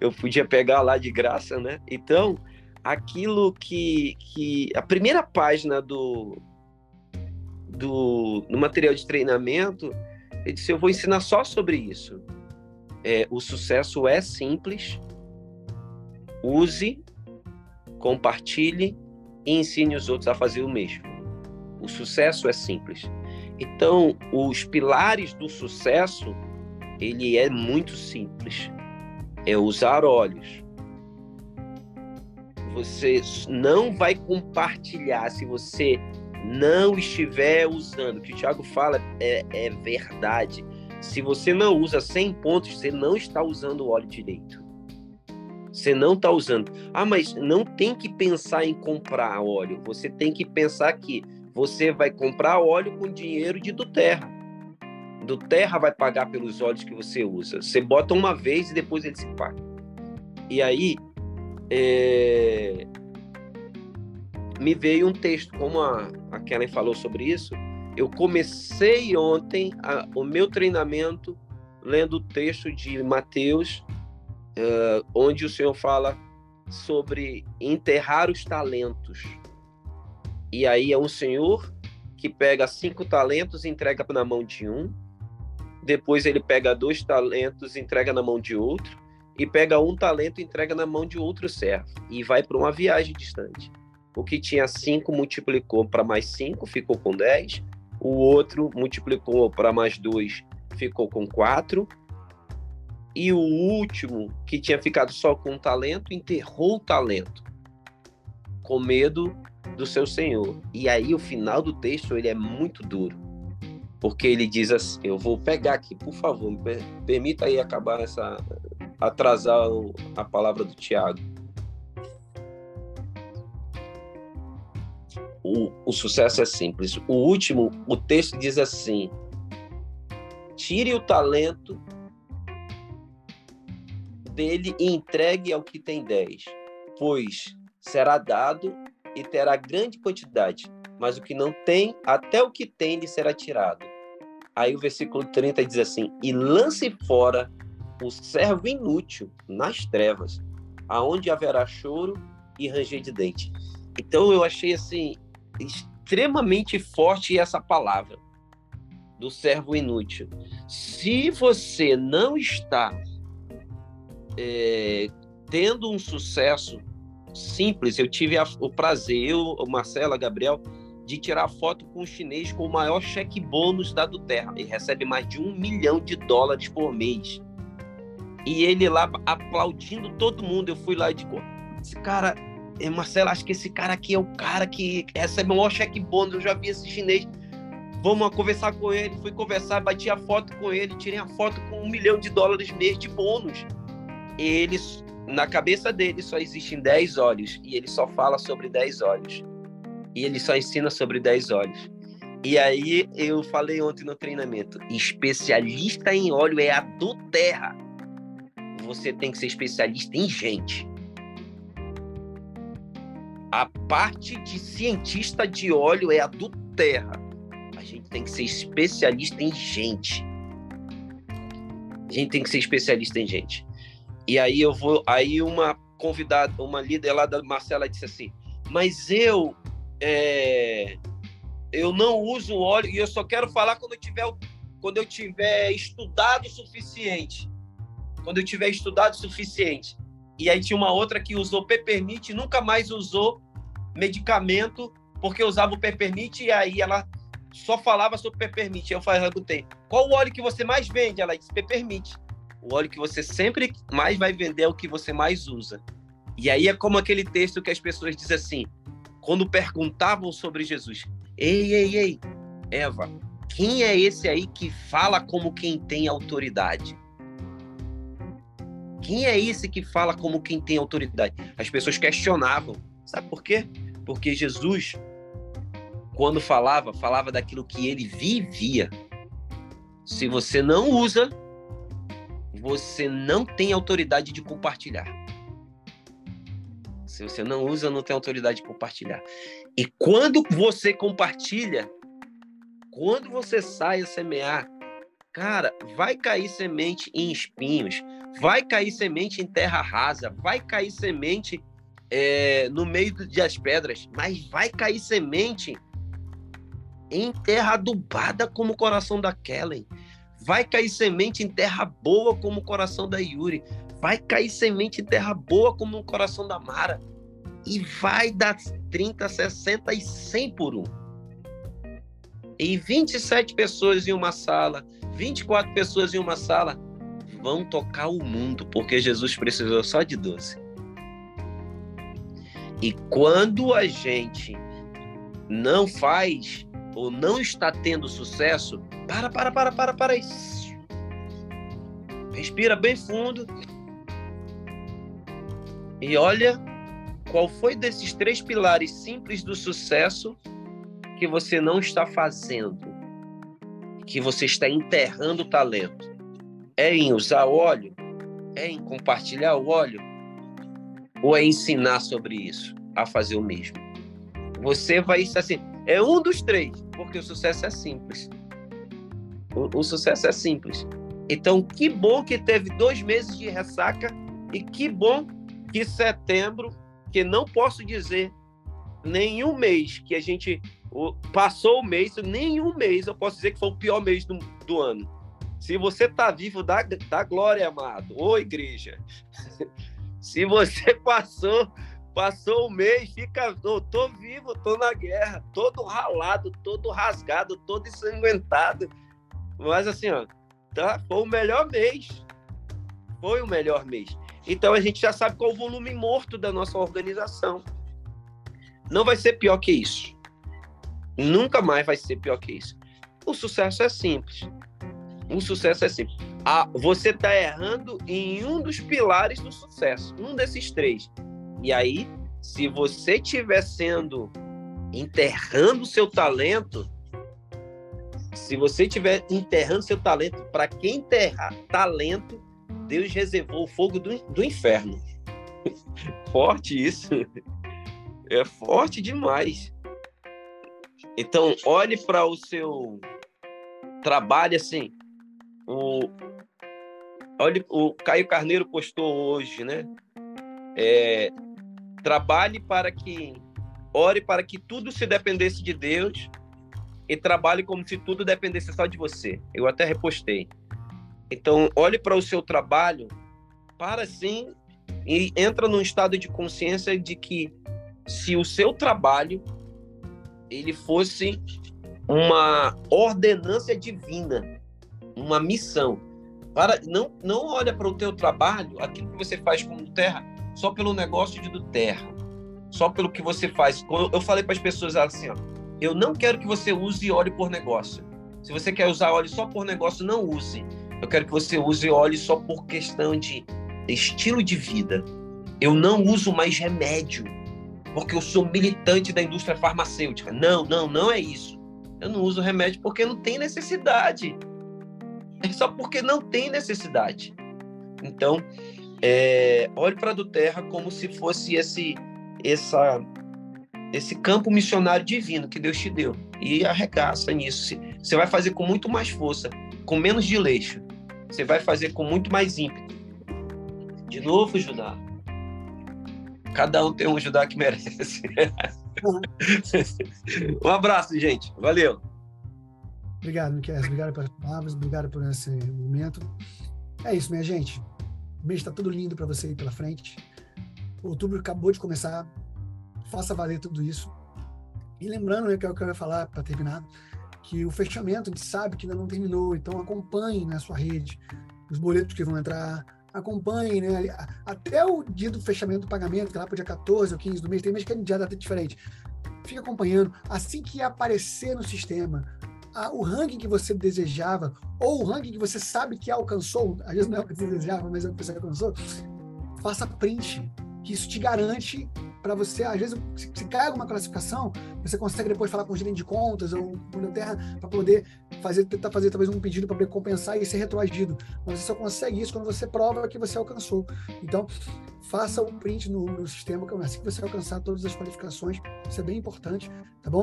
eu podia pegar lá de graça, né? Então, aquilo que, que a primeira página do, do, do material de treinamento, ele disse: Eu vou ensinar só sobre isso. É, o sucesso é simples, use, compartilhe e ensine os outros a fazer o mesmo. O sucesso é simples. Então, os pilares do sucesso, ele é muito simples. É usar olhos. Você não vai compartilhar se você não estiver usando. O que o Thiago fala é, é verdade. Se você não usa 100 pontos, você não está usando o óleo direito. Você não está usando. Ah, mas não tem que pensar em comprar óleo. Você tem que pensar que você vai comprar óleo com dinheiro de do terra. Do terra vai pagar pelos óleos que você usa. Você bota uma vez e depois ele se paga. E aí, é... me veio um texto, como a, a Kellen falou sobre isso. Eu comecei ontem a, o meu treinamento lendo o texto de Mateus, uh, onde o Senhor fala sobre enterrar os talentos. E aí é um senhor que pega cinco talentos e entrega na mão de um, depois ele pega dois talentos entrega na mão de outro, e pega um talento entrega na mão de outro servo, e vai para uma viagem distante. O que tinha cinco multiplicou para mais cinco, ficou com dez, o outro multiplicou para mais dois, ficou com quatro, e o último, que tinha ficado só com um talento, enterrou o talento, com medo do seu senhor. E aí o final do texto ele é muito duro, porque ele diz assim: eu vou pegar aqui, por favor, me permita aí acabar essa atrasar a palavra do Tiago. O, o sucesso é simples. O último, o texto diz assim: tire o talento dele e entregue ao que tem dez, pois será dado e terá grande quantidade, mas o que não tem, até o que tem lhe será tirado. Aí o versículo 30 diz assim: E lance fora o servo inútil nas trevas, aonde haverá choro e ranger de dente. Então eu achei assim extremamente forte essa palavra do servo inútil. Se você não está é, tendo um sucesso simples. Eu tive a, o prazer, eu, o Marcelo, a Gabriel, de tirar foto com um chinês com o maior cheque bônus da do Terra. Ele recebe mais de um milhão de dólares por mês. E ele lá aplaudindo todo mundo. Eu fui lá e digo, esse cara, eh, Marcelo, acho que esse cara aqui é o cara que recebe o maior cheque bônus. Eu já vi esse chinês. Vamos conversar com ele. Fui conversar, bati a foto com ele, tirei a foto com um milhão de dólares mês de bônus. Eles na cabeça dele só existem 10 olhos e ele só fala sobre 10 olhos. E ele só ensina sobre 10 olhos. E aí eu falei ontem no treinamento, especialista em óleo é a do terra. Você tem que ser especialista em gente. A parte de cientista de óleo é a do terra. A gente tem que ser especialista em gente. A gente tem que ser especialista em gente. E aí eu vou, aí uma convidada, uma líder lá da Marcela disse assim: "Mas eu é, eu não uso óleo e eu só quero falar quando eu tiver quando eu tiver estudado o suficiente. Quando eu tiver estudado o suficiente. E aí tinha uma outra que usou peppermint nunca mais usou medicamento porque usava o peppermint e aí ela só falava sobre peppermint. Eu perguntei, qual o óleo que você mais vende? Ela disse peppermint. O óleo que você sempre mais vai vender é o que você mais usa. E aí é como aquele texto que as pessoas dizem assim, quando perguntavam sobre Jesus: Ei, ei, ei, Eva, quem é esse aí que fala como quem tem autoridade? Quem é esse que fala como quem tem autoridade? As pessoas questionavam. Sabe por quê? Porque Jesus, quando falava, falava daquilo que ele vivia. Se você não usa, você não tem autoridade de compartilhar. Se você não usa, não tem autoridade de compartilhar. E quando você compartilha, quando você sai a semear, cara, vai cair semente em espinhos, vai cair semente em terra rasa, vai cair semente é, no meio das pedras, mas vai cair semente em terra adubada como o coração da Kellen. Vai cair semente em terra boa como o coração da Yuri. Vai cair semente em terra boa como o coração da Mara. E vai dar 30, 60 e 100 por um. E 27 pessoas em uma sala, 24 pessoas em uma sala, vão tocar o mundo, porque Jesus precisou só de 12. E quando a gente não faz ou não está tendo sucesso, para, para, para, para, para isso. Respira bem fundo. E olha qual foi desses três pilares simples do sucesso que você não está fazendo, que você está enterrando o talento. É em usar óleo? É em compartilhar o óleo? Ou é ensinar sobre isso, a fazer o mesmo? Você vai estar assim, é um dos três, porque o sucesso é simples. O, o sucesso é simples. Então, que bom que teve dois meses de ressaca e que bom que setembro, que não posso dizer nenhum mês que a gente passou o mês, nenhum mês eu posso dizer que foi o pior mês do, do ano. Se você está vivo, dá, dá glória, amado. Ô, igreja. Se você passou Passou o mês, fica, tô, tô vivo, tô na guerra, todo ralado, todo rasgado, todo ensanguentado. Mas assim, ó, tá, foi o melhor mês. Foi o melhor mês. Então a gente já sabe qual o volume morto da nossa organização. Não vai ser pior que isso. Nunca mais vai ser pior que isso. O sucesso é simples. O sucesso é simples. Ah, você está errando em um dos pilares do sucesso, um desses três. E aí, se você estiver sendo enterrando seu talento, se você estiver enterrando seu talento, para quem enterrar talento, Deus reservou o fogo do, do inferno. forte isso. É forte demais. Então, olhe para o seu trabalho assim. O, olhe, o Caio Carneiro postou hoje, né? É, Trabalhe para que ore para que tudo se dependesse de Deus e trabalhe como se tudo dependesse só de você. Eu até repostei. Então, olhe para o seu trabalho para sim e entra num estado de consciência de que se o seu trabalho ele fosse uma ordenância divina, uma missão. Para não não olha para o teu trabalho, aquilo que você faz como terra, só pelo negócio de do terra, só pelo que você faz. Eu falei para as pessoas assim, ó, eu não quero que você use óleo por negócio. Se você quer usar óleo só por negócio, não use. Eu quero que você use óleo só por questão de estilo de vida. Eu não uso mais remédio, porque eu sou militante da indústria farmacêutica. Não, não, não é isso. Eu não uso remédio porque não tem necessidade. É só porque não tem necessidade. Então, é, olhe para a do Terra como se fosse esse, essa, esse campo missionário divino que Deus te deu. E arregaça nisso. Você vai fazer com muito mais força, com menos de leixo. Você vai fazer com muito mais ímpeto. De novo, Judá. Cada um tem um Judá que merece. um abraço, gente. Valeu. Obrigado, Miquel. Obrigado pelas palavras, obrigado por esse momento. É isso, minha gente. O mês está tudo lindo para você ir pela frente. Outubro acabou de começar. Faça valer tudo isso. E lembrando, né, que é o que eu ia falar para terminar, que o fechamento a gente sabe que ainda não terminou, então acompanhe na sua rede os boletos que vão entrar, acompanhe, né, até o dia do fechamento do pagamento, que é lá para o dia 14 ou 15 do mês, tem mês que é dia data diferente. Fique acompanhando. Assim que aparecer no sistema a, o ranking que você desejava, ou o ranking que você sabe que alcançou, às vezes não é o que você desejava, mas é o que você alcançou, faça print, que isso te garante para você, às vezes, se, se cai alguma classificação, você consegue depois falar com o gerente de contas ou com o Terra para poder fazer, tentar fazer talvez um pedido para poder compensar e ser retroagido. Mas você só consegue isso quando você prova que você alcançou. Então, faça o print no, no sistema, assim que você alcançar todas as qualificações, isso é bem importante, tá bom?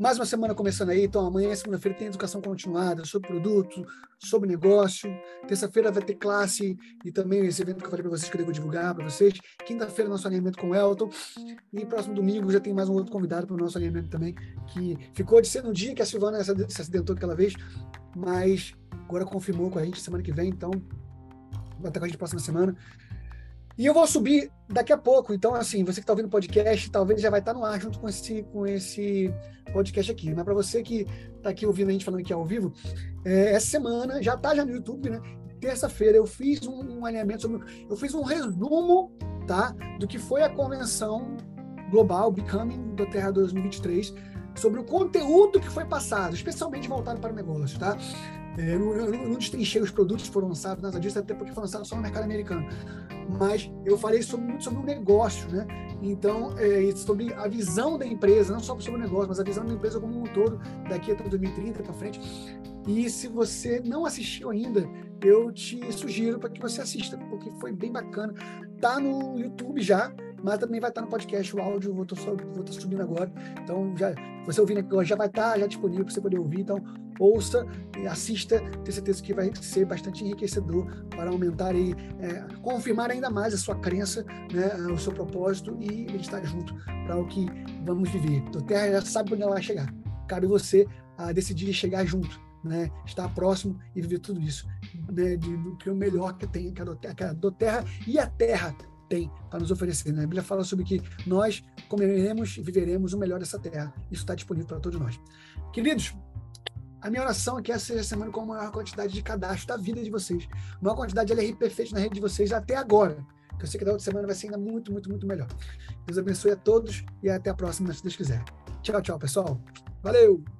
Mais uma semana começando aí, então amanhã, segunda-feira, tem educação continuada sobre produto, sobre negócio. Terça-feira vai ter classe e também esse evento que eu falei para vocês que eu devo divulgar para vocês. Quinta-feira, nosso alinhamento com o Elton. E próximo domingo já tem mais um outro convidado para o nosso alinhamento também, que ficou de ser no dia que a Silvana se acidentou aquela vez, mas agora confirmou com a gente semana que vem, então vai estar com a gente próxima semana. E eu vou subir daqui a pouco. Então, assim, você que está ouvindo o podcast, talvez já vai estar no ar junto com esse, com esse podcast aqui. Mas para você que está aqui ouvindo a gente falando aqui ao vivo, é, essa semana já está já no YouTube, né? Terça-feira eu fiz um, um alinhamento sobre. Eu fiz um resumo, tá? Do que foi a convenção global Becoming do Terra 2023 sobre o conteúdo que foi passado, especialmente voltado para o negócio, tá? É, eu, não, eu não destrinchei os produtos que foram lançados, nada disso, até porque foram lançados só no mercado americano. Mas eu falei sobre, muito sobre o negócio, né? Então, é, sobre a visão da empresa, não só sobre o negócio, mas a visão da empresa como um todo, daqui até 2030 para frente. E se você não assistiu ainda, eu te sugiro para que você assista, porque foi bem bacana. Tá no YouTube já, mas também vai estar no podcast o áudio, vou estar subindo agora. Então, já, você ouvindo aqui já vai estar já disponível para você poder ouvir. Então, ouça assista, tenho certeza que vai ser bastante enriquecedor para aumentar e é, confirmar ainda mais a sua crença, né, o seu propósito e estar junto para o que vamos viver. A Terra já sabe onde ela vai chegar. Cabe você a decidir chegar junto. Né, estar próximo e viver tudo isso, né, de, do que o melhor que tem, que a do Terra e a Terra tem para nos oferecer. Né? A Bíblia fala sobre que nós comeremos e viveremos o melhor dessa terra. Isso está disponível para todos nós. Queridos, a minha oração é que essa seja a semana com a maior quantidade de cadastro da vida de vocês. A maior quantidade de LR perfeito na rede de vocês até agora. Que eu sei que da outra semana vai ser ainda muito, muito, muito melhor. Deus abençoe a todos e até a próxima, se Deus quiser. Tchau, tchau, pessoal. Valeu!